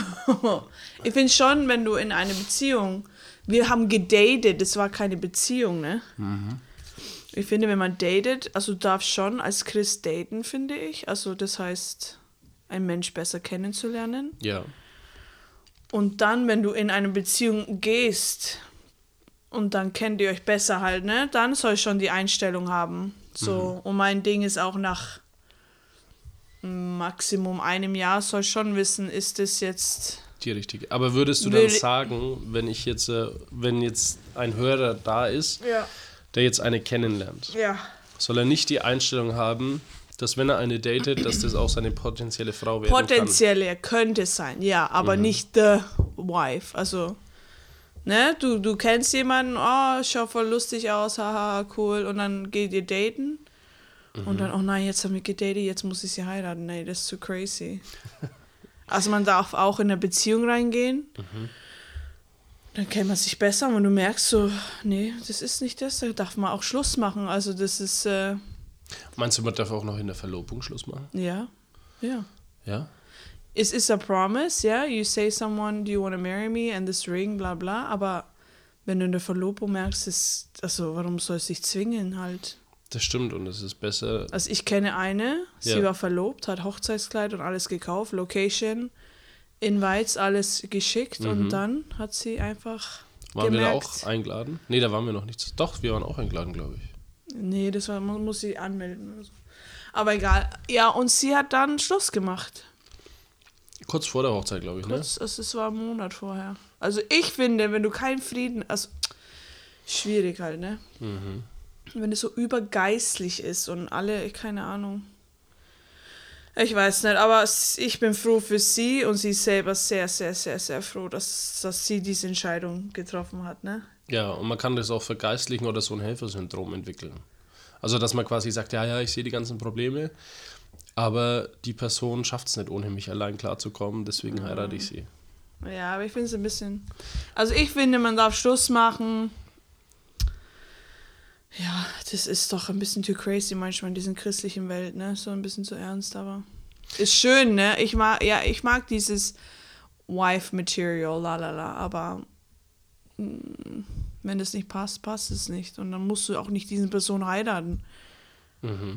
S6: Ich finde schon, wenn du in eine Beziehung, wir haben gedatet, das war keine Beziehung, ne? Ich finde, wenn man datet, also du darfst schon als Christ daten, finde ich. Also das heißt, einen Mensch besser kennenzulernen.
S5: Ja.
S6: Und dann, wenn du in eine Beziehung gehst und dann kennt ihr euch besser halt, ne? Dann soll ich schon die Einstellung haben. So, und mein Ding ist auch nach Maximum einem Jahr soll ich schon wissen, ist das jetzt.
S5: Die richtige. Aber würdest du dann sagen, wenn ich jetzt, äh, wenn jetzt ein Hörer da ist,
S6: Ja.
S5: der jetzt eine kennenlernt,
S6: Ja.
S5: soll er nicht die Einstellung haben, dass wenn er eine datet, dass das auch seine potenzielle Frau werden
S6: Potenziell könnte es sein, ja, aber nicht the wife. Also, ne, du, du kennst jemanden, oh, schaut voll lustig aus, haha, cool, und dann geht ihr daten. Und dann, oh nein, jetzt haben wir gedatet, jetzt muss ich sie heiraten. Nee, das ist zu crazy. also man darf auch in eine Beziehung reingehen. Dann kennt man sich besser und du merkst so, nee, das ist nicht das, da darf man auch Schluss machen. Also das ist, äh,
S5: kann. Meinst du, man darf auch noch in der Verlobung Schluss machen?
S6: ja, ja.
S5: Ja?
S6: It is a promise, yeah. You say someone, do you want to marry me and this ring, bla bla. Aber wenn du in der Verlobung merkst, ist, also warum soll es dich zwingen halt?
S5: Das stimmt und es ist besser.
S6: Also ich kenne eine, sie
S5: Ja.
S6: war verlobt, hat Hochzeitskleid und alles gekauft, Location, Invites, alles geschickt
S5: Mhm.
S6: und dann hat sie einfach
S5: Waren wir da
S6: gemerkt.
S5: auch eingeladen? Nee, da waren wir noch nicht. Doch, wir waren auch eingeladen, glaube ich.
S6: Nee, das war, man muss sie anmelden oder so. Aber egal. Ja, und sie hat dann Schluss gemacht.
S5: Kurz vor der Hochzeit, glaube ich, ne?
S6: Das, das, das war ein Monat vorher. Also ich finde, wenn du keinen Frieden, also schwierig halt, ne?
S5: Mhm.
S6: Wenn es so übergeistlich ist und alle, keine Ahnung. Ich weiß nicht, aber ich bin froh für sie und sie ist selber sehr, sehr, sehr, sehr froh, dass, dass sie diese Entscheidung getroffen hat, ne?
S5: Ja, und man kann das auch vergeistlichen oder so ein Helfersyndrom entwickeln. Also, dass man quasi sagt, ja, ja, ich sehe die ganzen Probleme, aber die Person schafft es nicht, ohne mich allein klarzukommen, deswegen heirate ich sie.
S6: Ja, aber ich finde es ein bisschen. Also ich finde, man darf Schluss machen. Ja, das ist doch ein bisschen too crazy manchmal in dieser christlichen Welt, ne? So ein bisschen zu ernst, aber. Ist schön, ne? Ich mag, ja, ich mag dieses Wife-Material, la la la, aber wenn das nicht passt, passt es nicht. Und dann musst du auch nicht diese Person heiraten.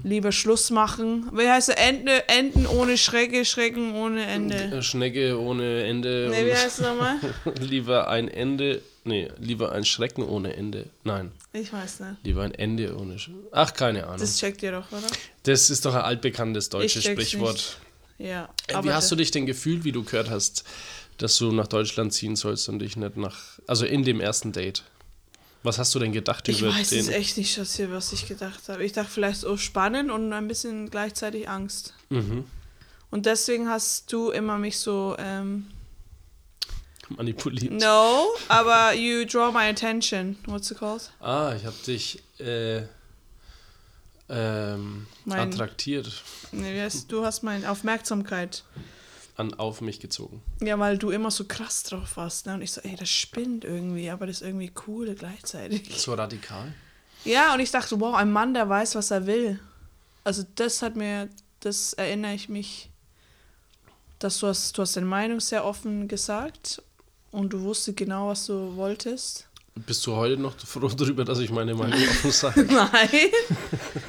S6: Lieber Schluss machen. Wie heißt er? Ende, Enden ohne Schrecke, Schrecken ohne Ende.
S5: Äh, Schnecke ohne Ende.
S6: Ne, wie heißt es nochmal?
S5: lieber ein Ende, nee, lieber ein Schrecken ohne Ende. Nein,
S6: Ich weiß nicht.
S5: lieber ein Ende ohne Sch Ach, keine Ahnung.
S6: Das
S5: Das,
S6: checkt ihr doch, oder?
S5: ist doch ein altbekanntes deutsches Sprichwort.
S6: Ja.
S5: Äh, Wie hast du dich denn gefühlt, wie du gehört hast, dass du nach Deutschland ziehen sollst und dich nicht nach, also in dem ersten Date? Was hast du denn gedacht
S6: Ich
S5: über
S6: weiß
S5: den?
S6: es echt nicht, was, hier, was ich gedacht habe. Ich dachte vielleicht so spannend und ein bisschen gleichzeitig Angst.
S5: Mhm.
S6: Und deswegen hast du immer mich so, ähm,
S5: Manipuliert.
S6: no, aber you draw my attention. What's it called?
S5: Ah, ich habe dich äh, ähm,
S6: Mein-
S5: attraktiert,
S6: Nee, du hast meine Aufmerksamkeit.
S5: an, auf mich gezogen.
S6: Ja, weil du immer so krass drauf warst. Ne? Und ich so, ey, das spinnt irgendwie, aber das ist irgendwie cool gleichzeitig.
S5: So radikal?
S6: Ja, und ich dachte, wow, ein Mann, der weiß, was er will. Also das hat mir, das erinnere ich mich, dass du hast, du hast deine Meinung sehr offen gesagt und du wusstest genau, was du wolltest.
S5: Bist du heute noch froh darüber, dass ich meine Meinung offen sage?
S6: Nein.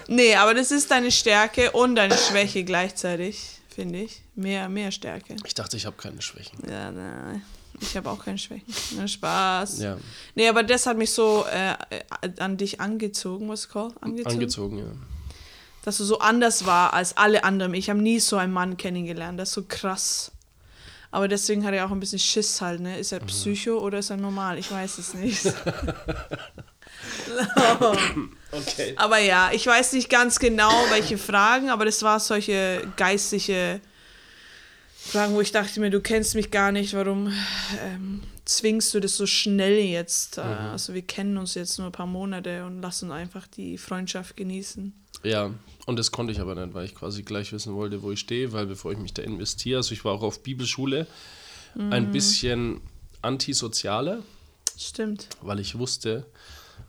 S6: nee, aber das ist deine Stärke und deine Schwäche gleichzeitig, finde ich. Mehr, mehr Stärke.
S5: Ich dachte, ich habe keine Schwächen.
S6: Ja, nein. Ich habe auch keine Schwächen. Na, Spaß.
S5: Ja,
S6: Nee, aber das hat mich so äh, an dich angezogen, was called? Angezogen?
S5: angezogen, ja.
S6: dass du so anders war als alle anderen. Ich habe nie so einen Mann kennengelernt. Das ist so krass. Aber deswegen hat er auch ein bisschen Schiss halt, ne? Ist er Psycho oder ist er normal? Ich weiß es nicht.
S5: Okay.
S6: aber ja, ich weiß nicht ganz genau, welche Fragen, aber das war solche geistliche Fragen, wo ich dachte mir, du kennst mich gar nicht, warum ähm, zwingst du das so schnell jetzt? Äh, Also wir kennen uns jetzt nur ein paar Monate und lass uns einfach die Freundschaft genießen.
S5: Ja, und das konnte ich aber nicht, weil ich quasi gleich wissen wollte, wo ich stehe, weil bevor ich mich da investiere, also ich war auch auf Bibelschule, ein bisschen antisozialer,
S6: Stimmt.
S5: weil ich wusste,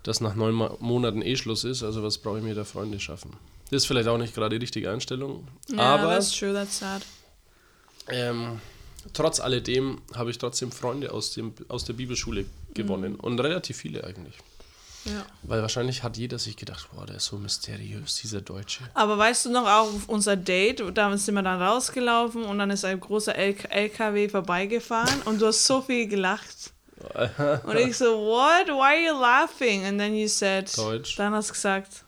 S5: dass nach neun Mo- Monaten eh Schluss ist, also was brauche ich mir da Freunde schaffen. Das ist vielleicht auch nicht gerade die richtige Einstellung,
S6: Ja,
S5: aber
S6: that's true, that's sad.
S5: ähm, trotz alledem habe ich trotzdem Freunde aus, dem, aus der Bibelschule gewonnen und relativ viele eigentlich.
S6: Ja.
S5: Weil wahrscheinlich hat jeder sich gedacht, boah, der ist so mysteriös, dieser Deutsche.
S6: Aber weißt du noch, auch auf unser Date, da sind wir dann rausgelaufen und dann ist ein großer LKW vorbeigefahren und du hast so viel gelacht. Und ich so, what? Why are you laughing? And then you said,
S5: Deutsch.
S6: dann hast du gesagt,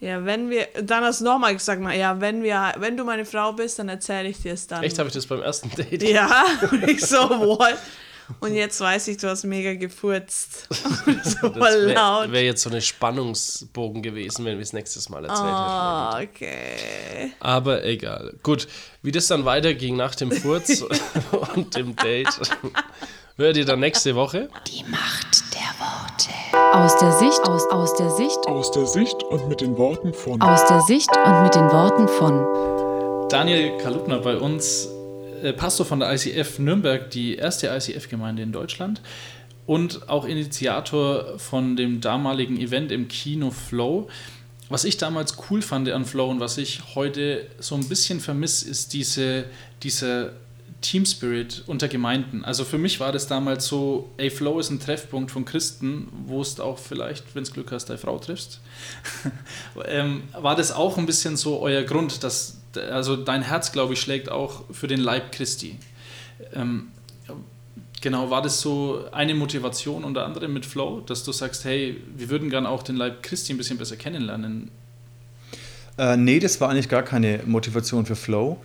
S6: ja, wenn wir, dann hast du nochmal gesagt, ja, wenn wir, wenn du meine Frau bist, dann erzähle ich dir es dann.
S5: Echt, habe ich das beim ersten Date?
S6: Ja, und ich so, what? Und jetzt weiß ich, du hast mega gefurzt. so
S5: Das wäre wär jetzt so eine Spannungsbogen gewesen, wenn wir es nächstes Mal erzählt hätten.
S6: Ah, okay.
S5: Aber egal. Gut, wie das dann weiterging nach dem Furz und dem Date, hört ihr dann nächste Woche.
S2: Die Macht der Worte. Aus der Sicht, aus, aus der Sicht,
S7: Aus der Sicht und mit den Worten von
S2: aus der Sicht und mit den Worten von
S1: Daniel Kalupner bei uns, äh, Pastor von der ICF Nürnberg, die erste ICF-Gemeinde in Deutschland und auch Initiator von dem damaligen Event im Kino Flow. Was ich damals cool fand an Flow und was ich heute so ein bisschen vermisse, ist diese, dieser Team Spirit unter Gemeinden. Also für mich war das damals so, ey, Flow ist ein Treffpunkt von Christen, wo es auch vielleicht, wenn es Glück hast, deine Frau triffst. ähm, war das auch ein bisschen so euer Grund, dass, also dein Herz, glaube ich, schlägt auch für den Leib Christi. Ähm, Genau, war das so eine Motivation unter anderem mit Flow, dass du sagst, hey, wir würden gern auch den Leib Christi ein bisschen besser kennenlernen?
S8: Äh, nee, das war eigentlich gar keine Motivation für Flow,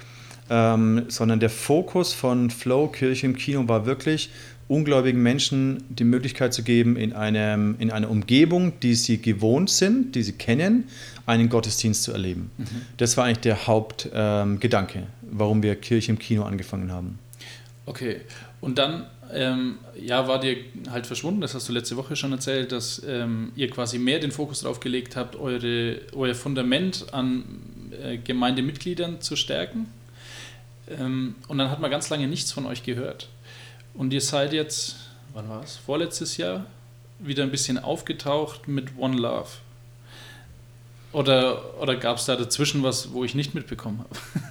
S8: ähm, sondern der Fokus von Flow Kirche im Kino war wirklich, ungläubigen Menschen die Möglichkeit zu geben, in, einem, in einer Umgebung, die sie gewohnt sind, die sie kennen, einen Gottesdienst zu erleben. Mhm. Das war eigentlich der Hauptgedanke, ähm, warum wir Kirche im Kino angefangen haben.
S1: Okay, und dann ähm, ja, war dir halt verschwunden, das hast du letzte Woche schon erzählt, dass ähm, ihr quasi mehr den Fokus darauf gelegt habt, eure, euer Fundament an äh, Gemeindemitgliedern zu stärken. Ähm, und dann hat man ganz lange nichts von euch gehört. Und ihr seid jetzt, wann war es? Vorletztes Jahr wieder ein bisschen aufgetaucht mit One Love. Oder, oder gab es da dazwischen was, wo ich nicht mitbekommen habe?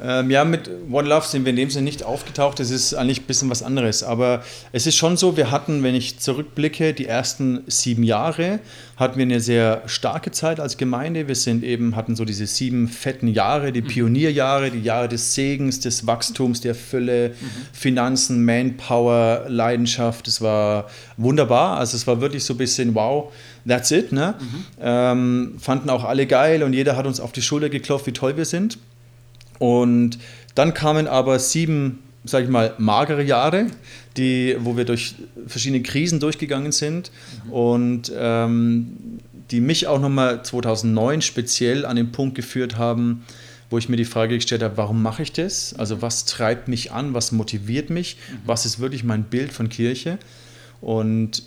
S8: Ähm, ja, mit One Love sind wir in dem Sinne nicht aufgetaucht. Das ist eigentlich ein bisschen was anderes. Aber es ist schon so, wir hatten, wenn ich zurückblicke, die ersten sieben Jahre hatten wir eine sehr starke Zeit als Gemeinde. Wir sind eben, hatten so diese sieben fetten Jahre, die mhm. Pionierjahre, die Jahre des Segens, des Wachstums, der Fülle, mhm. Finanzen, Manpower, Leidenschaft. Das war wunderbar. Also es war wirklich so ein bisschen wow. That's it, ne? Mhm. Ähm, fanden auch alle geil und jeder hat uns auf die Schulter geklopft, wie toll wir sind. Und dann kamen aber sieben, sage ich mal, magere Jahre, die, wo wir durch verschiedene Krisen durchgegangen sind mhm. und ähm, die mich auch nochmal 2009 speziell an den Punkt geführt haben, wo ich mir die Frage gestellt habe, warum mache ich das? Also was treibt mich an, was motiviert mich, was ist wirklich mein Bild von Kirche? Und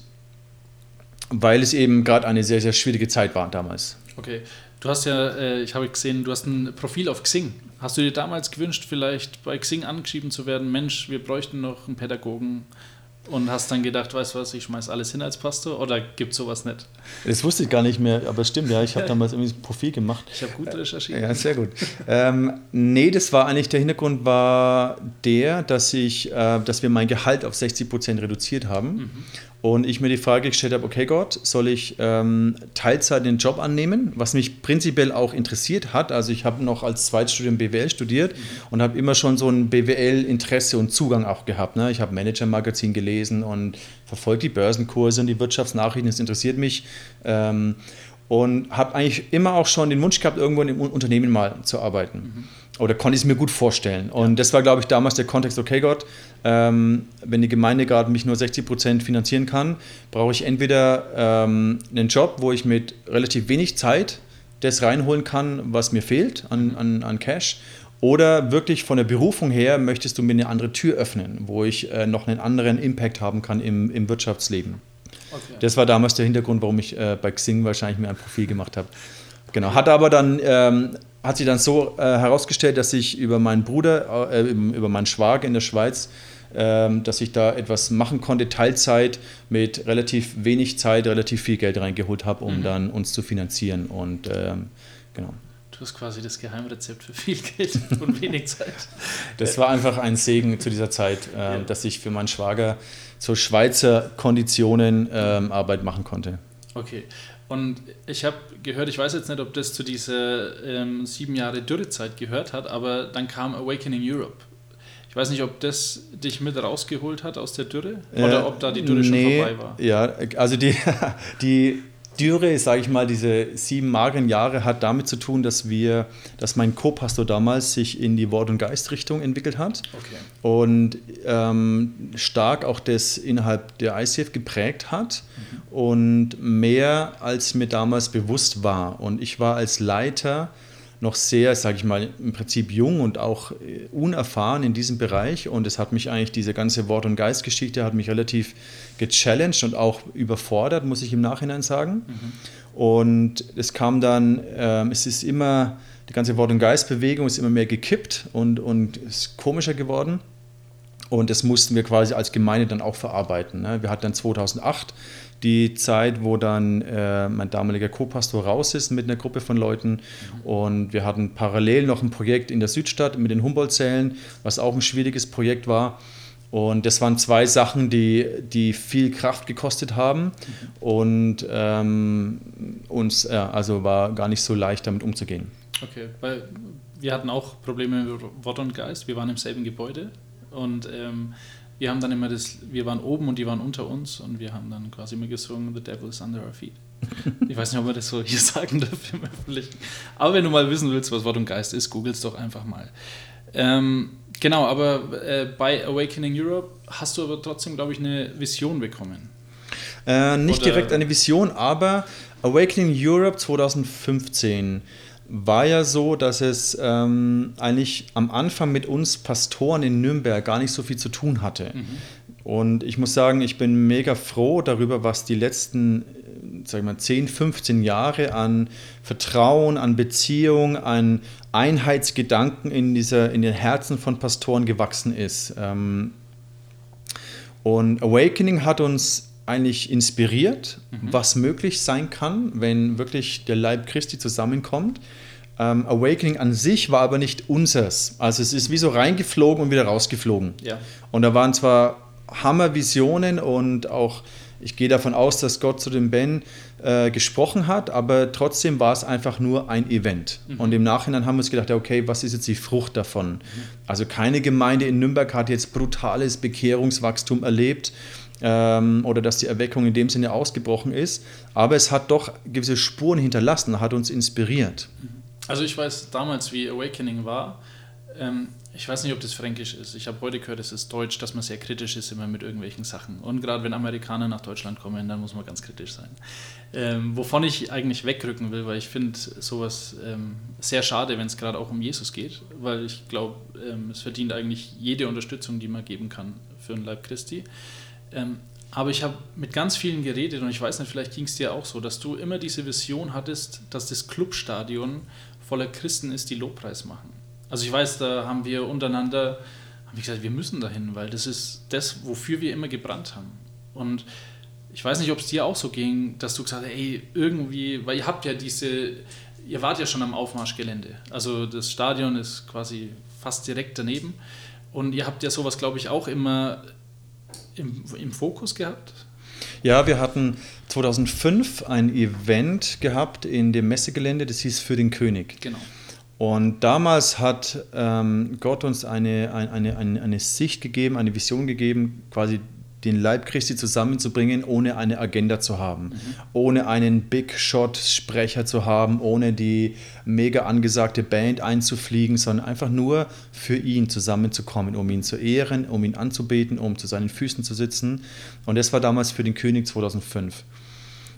S8: weil es eben gerade eine sehr, sehr schwierige Zeit war damals.
S1: Okay, du hast ja, äh, ich habe gesehen, du hast ein Profil auf Xing. Hast du dir damals gewünscht, vielleicht bei Xing angeschrieben zu werden, Mensch, wir bräuchten noch einen Pädagogen und hast dann gedacht, weißt du was, ich schmeiß alles hin als Pastor oder gibt sowas nicht?
S8: Das wusste ich gar nicht mehr, aber es stimmt, ja, ich habe damals irgendwie ein Profil gemacht.
S1: Ich habe gut recherchiert.
S8: Ja, sehr gut. ähm, nee, das war eigentlich, der Hintergrund war der, dass ich, äh, dass wir mein Gehalt auf 60 Prozent reduziert haben mhm. Und ich mir die Frage gestellt habe, okay Gott, soll ich ähm, Teilzeit den Job annehmen, was mich prinzipiell auch interessiert hat. Also ich habe noch als Zweitstudium BWL studiert und habe immer schon so ein BWL-Interesse und Zugang auch gehabt. Ne? Ich habe Manager-Magazin gelesen und verfolgt die Börsenkurse und die Wirtschaftsnachrichten, das interessiert mich. Ähm, und habe eigentlich immer auch schon den Wunsch gehabt, irgendwo in einem Unternehmen mal zu arbeiten. Mhm oder konnte ich es mir gut vorstellen. Und das war, glaube ich, damals der Kontext, okay Gott, ähm, wenn die Gemeinde gerade mich nur 60 Prozent finanzieren kann, brauche ich entweder ähm, einen Job, wo ich mit relativ wenig Zeit das reinholen kann, was mir fehlt an, an, an Cash, oder wirklich von der Berufung her möchtest du mir eine andere Tür öffnen, wo ich äh, noch einen anderen Impact haben kann im, im Wirtschaftsleben. Okay. Das war damals der Hintergrund, warum ich äh, bei Xing wahrscheinlich mir ein Profil gemacht habe. Genau, hat aber dann ähm, hat sich dann so äh, herausgestellt, dass ich über meinen Bruder, äh, über meinen Schwager in der Schweiz, äh, dass ich da etwas machen konnte, Teilzeit mit relativ wenig Zeit, relativ viel Geld reingeholt habe, um mhm. dann uns zu finanzieren. Und ähm, genau.
S1: Du hast quasi das Geheimrezept für viel Geld und wenig Zeit.
S8: das war einfach ein Segen zu dieser Zeit, äh, ja. dass ich für meinen Schwager zur Schweizer Konditionen ähm, Arbeit machen konnte.
S1: Okay. Und ich habe gehört, ich weiß jetzt nicht, ob das zu dieser ähm, sieben Jahre Dürrezeit gehört hat, aber dann kam Awakening Europe. Ich weiß nicht, ob das dich mit rausgeholt hat aus der Dürre oder äh, ob da die Dürre nee, schon vorbei war.
S8: Ja, also die, die Dürre, sage ich mal, diese sieben mageren Jahre hat damit zu tun, dass wir, dass mein Co-Pastor damals sich in die Wort- und Geist-Richtung entwickelt hat okay. und ähm, stark auch das innerhalb der ICF geprägt hat mhm. und mehr als mir damals bewusst war. Und ich war als Leiter noch sehr, sage ich mal, im Prinzip jung und auch äh, unerfahren in diesem Bereich. Und es hat mich eigentlich, diese ganze Wort- und Geistgeschichte hat mich relativ gechallenged und auch überfordert, muss ich im Nachhinein sagen. Mhm. Und es kam dann, äh, es ist immer, die ganze Wort- und Geistbewegung ist immer mehr gekippt und, und ist komischer geworden. Und das mussten wir quasi als Gemeinde dann auch verarbeiten. Ne? Wir hatten dann 2008 die Zeit, wo dann äh, mein damaliger Co-Pastor raus ist mit einer Gruppe von Leuten. Und wir hatten parallel noch ein Projekt in der Südstadt mit den Humboldt-Zellen, was auch ein schwieriges Projekt war. Und das waren zwei Sachen, die, die viel Kraft gekostet haben und ähm, uns äh, also war gar nicht so leicht damit umzugehen.
S1: Okay, weil wir hatten auch Probleme mit Wort und Geist. Wir waren im selben Gebäude und ähm, wir haben dann immer das, wir waren oben und die waren unter uns und wir haben dann quasi immer gesungen, The Devil is under our feet. Ich weiß nicht, ob man das so hier sagen darf im Öffentlichen. Aber wenn du mal wissen willst, was Wort und Geist ist, googelst doch einfach mal. Ähm, genau, aber äh, bei Awakening Europe hast du aber trotzdem, glaube ich, eine Vision bekommen.
S8: Äh, nicht
S1: Oder-
S8: direkt eine Vision, aber Awakening Europe 2015 war ja so, dass es ähm, eigentlich am Anfang mit uns Pastoren in Nürnberg gar nicht so viel zu tun hatte. Und ich muss sagen, ich bin mega froh darüber, was die letzten, äh, sag ich mal, 10, 15 Jahre an Vertrauen, an Beziehung, an Einheitsgedanken in, dieser, in den Herzen von Pastoren gewachsen ist. Ähm, und Awakening hat uns eigentlich inspiriert, was möglich sein kann, wenn wirklich der Leib Christi zusammenkommt. Ähm, Awakening an sich war aber nicht unseres. Also es ist wie so reingeflogen und wieder rausgeflogen.
S1: Ja.
S8: Und da waren zwar Hammervisionen und auch, ich gehe davon aus, dass Gott zu dem Ben äh, gesprochen hat, aber trotzdem war es einfach nur ein Event. Und im Nachhinein haben wir uns gedacht, okay, was ist jetzt die Frucht davon? Also keine Gemeinde in Nürnberg hat jetzt brutales Bekehrungswachstum erlebt ähm, oder dass die Erweckung in dem Sinne ausgebrochen ist, aber es hat doch gewisse Spuren hinterlassen, hat uns inspiriert.
S1: Also ich weiß damals, wie Awakening war. Ähm, ich weiß nicht, ob das fränkisch ist. Ich habe heute gehört, es ist deutsch, dass man sehr kritisch ist immer mit irgendwelchen Sachen. Und gerade wenn Amerikaner nach Deutschland kommen, dann muss man ganz kritisch sein. Ähm, wovon ich eigentlich wegrücken will, weil ich finde sowas ähm, sehr schade, wenn es gerade auch um Jesus geht, weil ich glaube, ähm, es verdient eigentlich jede Unterstützung, die man geben kann für den Leib Christi. Ähm, aber ich habe mit ganz vielen geredet und ich weiß nicht, vielleicht ging es dir auch so, dass du immer diese Vision hattest, dass das Clubstadion voller Christen ist, die Lobpreis machen. Also ich weiß, da haben wir untereinander, haben wir gesagt, wir müssen dahin, weil das ist das, wofür wir immer gebrannt haben. Und ich weiß nicht, ob es dir auch so ging, dass du gesagt hast, ey, irgendwie, weil ihr habt ja diese, ihr wart ja schon am Aufmarschgelände. Also das Stadion ist quasi fast direkt daneben. Und ihr habt ja sowas, glaube ich, auch immer im, im Fokus gehabt.
S8: Ja, wir hatten 2005 ein Event gehabt in dem Messegelände, das hieß Für den König.
S1: Genau.
S8: Und damals hat ähm, Gott uns eine, ein- eine, eine, eine Sicht gegeben, eine Vision gegeben, quasi den Leib Christi zusammenzubringen, ohne eine Agenda zu haben, ohne einen Big Shot Sprecher zu haben, ohne die mega angesagte Band einzufliegen, sondern einfach nur für ihn zusammenzukommen, um ihn zu ehren, um ihn anzubeten, um zu seinen Füßen zu sitzen. Und das war damals für den König 2005.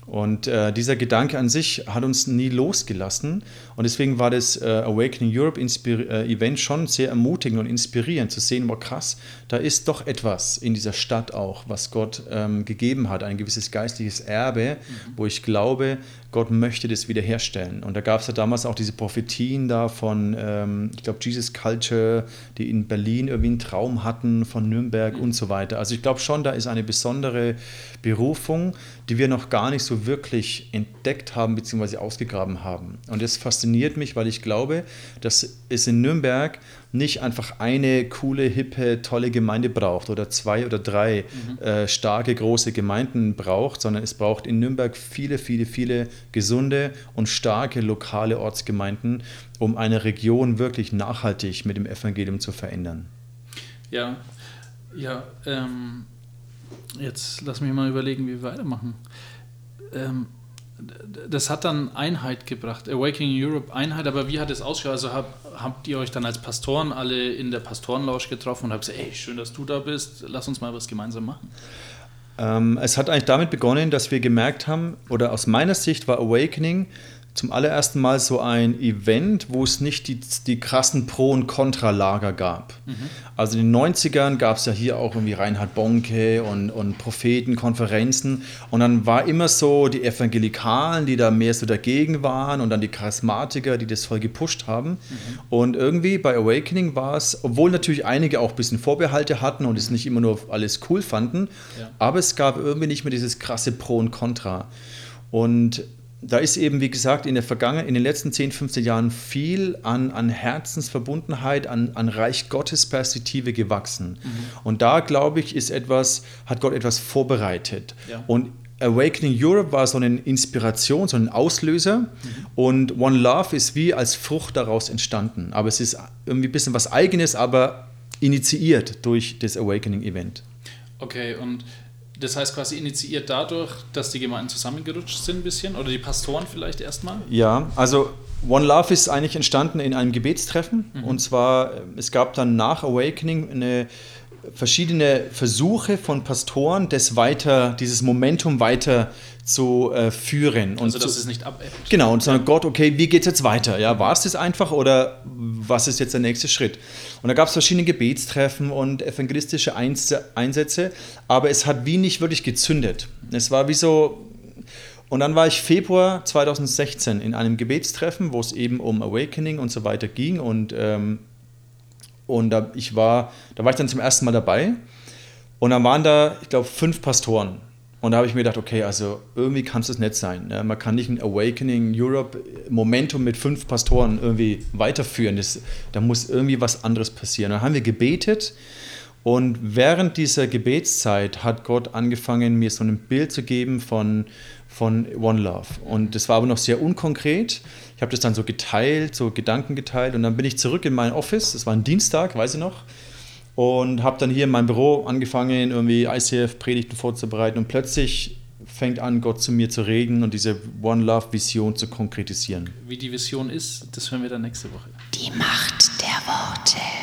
S8: Und äh, dieser Gedanke an sich hat uns nie losgelassen. Und deswegen war das äh, Awakening Europe Inspir äh, Event schon sehr ermutigend und inspirierend zu sehen, boah krass, da ist doch etwas in dieser Stadt auch, was Gott ähm, gegeben hat, ein gewisses geistliches Erbe, wo ich glaube, Gott möchte das wiederherstellen. Und da gab es ja damals auch diese Prophetien da von, ähm, ich glaube, Jesus Culture, die in Berlin irgendwie einen Traum hatten, von Nürnberg und so weiter. Also ich glaube schon, da ist eine besondere Berufung, die wir noch gar nicht so wirklich entdeckt haben bzw. ausgegraben haben. Und das fasziniert mich, weil ich glaube, dass es in Nürnberg nicht einfach eine coole, hippe, tolle Gemeinde braucht oder zwei oder drei äh, starke, große Gemeinden braucht, sondern es braucht in Nürnberg viele, viele, viele gesunde und starke lokale Ortsgemeinden, um eine Region wirklich nachhaltig mit dem Evangelium zu verändern.
S1: Ja, ja, ähm, jetzt lass mich mal überlegen, wie wir weitermachen. Ähm, das hat dann Einheit gebracht, Awakening Europe Einheit, aber wie hat es ausgeschaut? Also hab, habt ihr euch dann als Pastoren alle in der Pastorenlausch getroffen und habt gesagt, ey, schön, dass du da bist, lass uns mal was gemeinsam machen.
S8: Ähm, es hat eigentlich damit begonnen, dass wir gemerkt haben, oder aus meiner Sicht war Awakening zum allerersten Mal so ein Event, wo es nicht die, die krassen Pro- und Kontralager gab. Also in den 90ern gab es ja hier auch irgendwie Reinhard Bonke und, und Prophetenkonferenzen und dann war immer so die Evangelikalen, die da mehr so dagegen waren und dann die Charismatiker, die das voll gepusht haben. Und irgendwie bei Awakening war es, obwohl natürlich einige auch ein bisschen Vorbehalte hatten und es nicht immer nur alles cool fanden,
S1: Ja.
S8: aber es gab irgendwie nicht mehr dieses krasse Pro und Contra. Und da ist eben, wie gesagt, in der Vergangenheit, in den letzten 10, 15 Jahren viel an, an Herzensverbundenheit, an, an Reich Gottes Perspektive gewachsen. Und da, glaube ich, ist etwas, hat Gott etwas vorbereitet.
S1: Ja.
S8: Und Awakening Europe war so eine Inspiration, so ein Auslöser. Und One Love ist wie als Frucht daraus entstanden. Aber es ist irgendwie ein bisschen was Eigenes, aber initiiert durch das Awakening Event.
S1: Okay, und das heißt quasi initiiert dadurch, dass die Gemeinden zusammengerutscht sind ein bisschen oder die Pastoren vielleicht erstmal?
S8: Ja, also One Love ist eigentlich entstanden in einem Gebetstreffen. Mhm. Und zwar, es gab dann nach Awakening eine verschiedene Versuche von Pastoren, das weiter, dieses Momentum weiter zu äh, führen.
S1: Also,
S8: und
S1: dass
S8: zu,
S1: es nicht abebbt.
S8: Genau, und sagen. Gott, okay, wie geht es jetzt weiter? Ja, war es das einfach oder was ist jetzt der nächste Schritt? Und da gab es verschiedene Gebetstreffen und evangelistische Einsätze, aber es hat wie nicht wirklich gezündet. Es war wie so, und dann war ich Februar 2016 in einem Gebetstreffen, wo es eben um Awakening und so weiter ging und ähm, und da, ich war, da war ich dann zum ersten Mal dabei. Und dann waren da, ich glaube, fünf Pastoren. Und da habe ich mir gedacht, okay, also irgendwie kann es das nicht sein. Ja, man kann nicht ein Awakening Europe Momentum mit fünf Pastoren irgendwie weiterführen. Das, da muss irgendwie was anderes passieren. Dann haben wir gebetet und während dieser Gebetszeit hat Gott angefangen, mir so ein Bild zu geben von, von One Love. Und das war aber noch sehr unkonkret. Ich habe das dann so geteilt, so Gedanken geteilt und dann bin ich zurück in mein Office. Das war ein Dienstag, weiß ich noch und habe dann hier in meinem Büro angefangen, irgendwie ICF-Predigten vorzubereiten und plötzlich fängt an, Gott zu mir zu reden und diese One Love-Vision zu konkretisieren.
S1: Wie die Vision ist, das hören wir dann nächste Woche.
S2: Die Macht der Worte.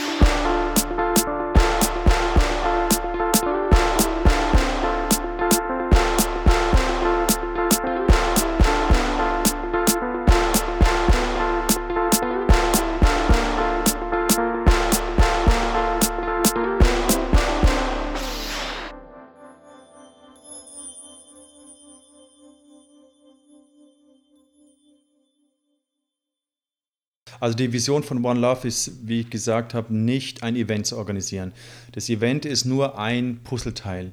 S8: Also die Vision von One Love ist, wie ich gesagt habe, nicht ein Event zu organisieren. Das Event ist nur ein Puzzleteil.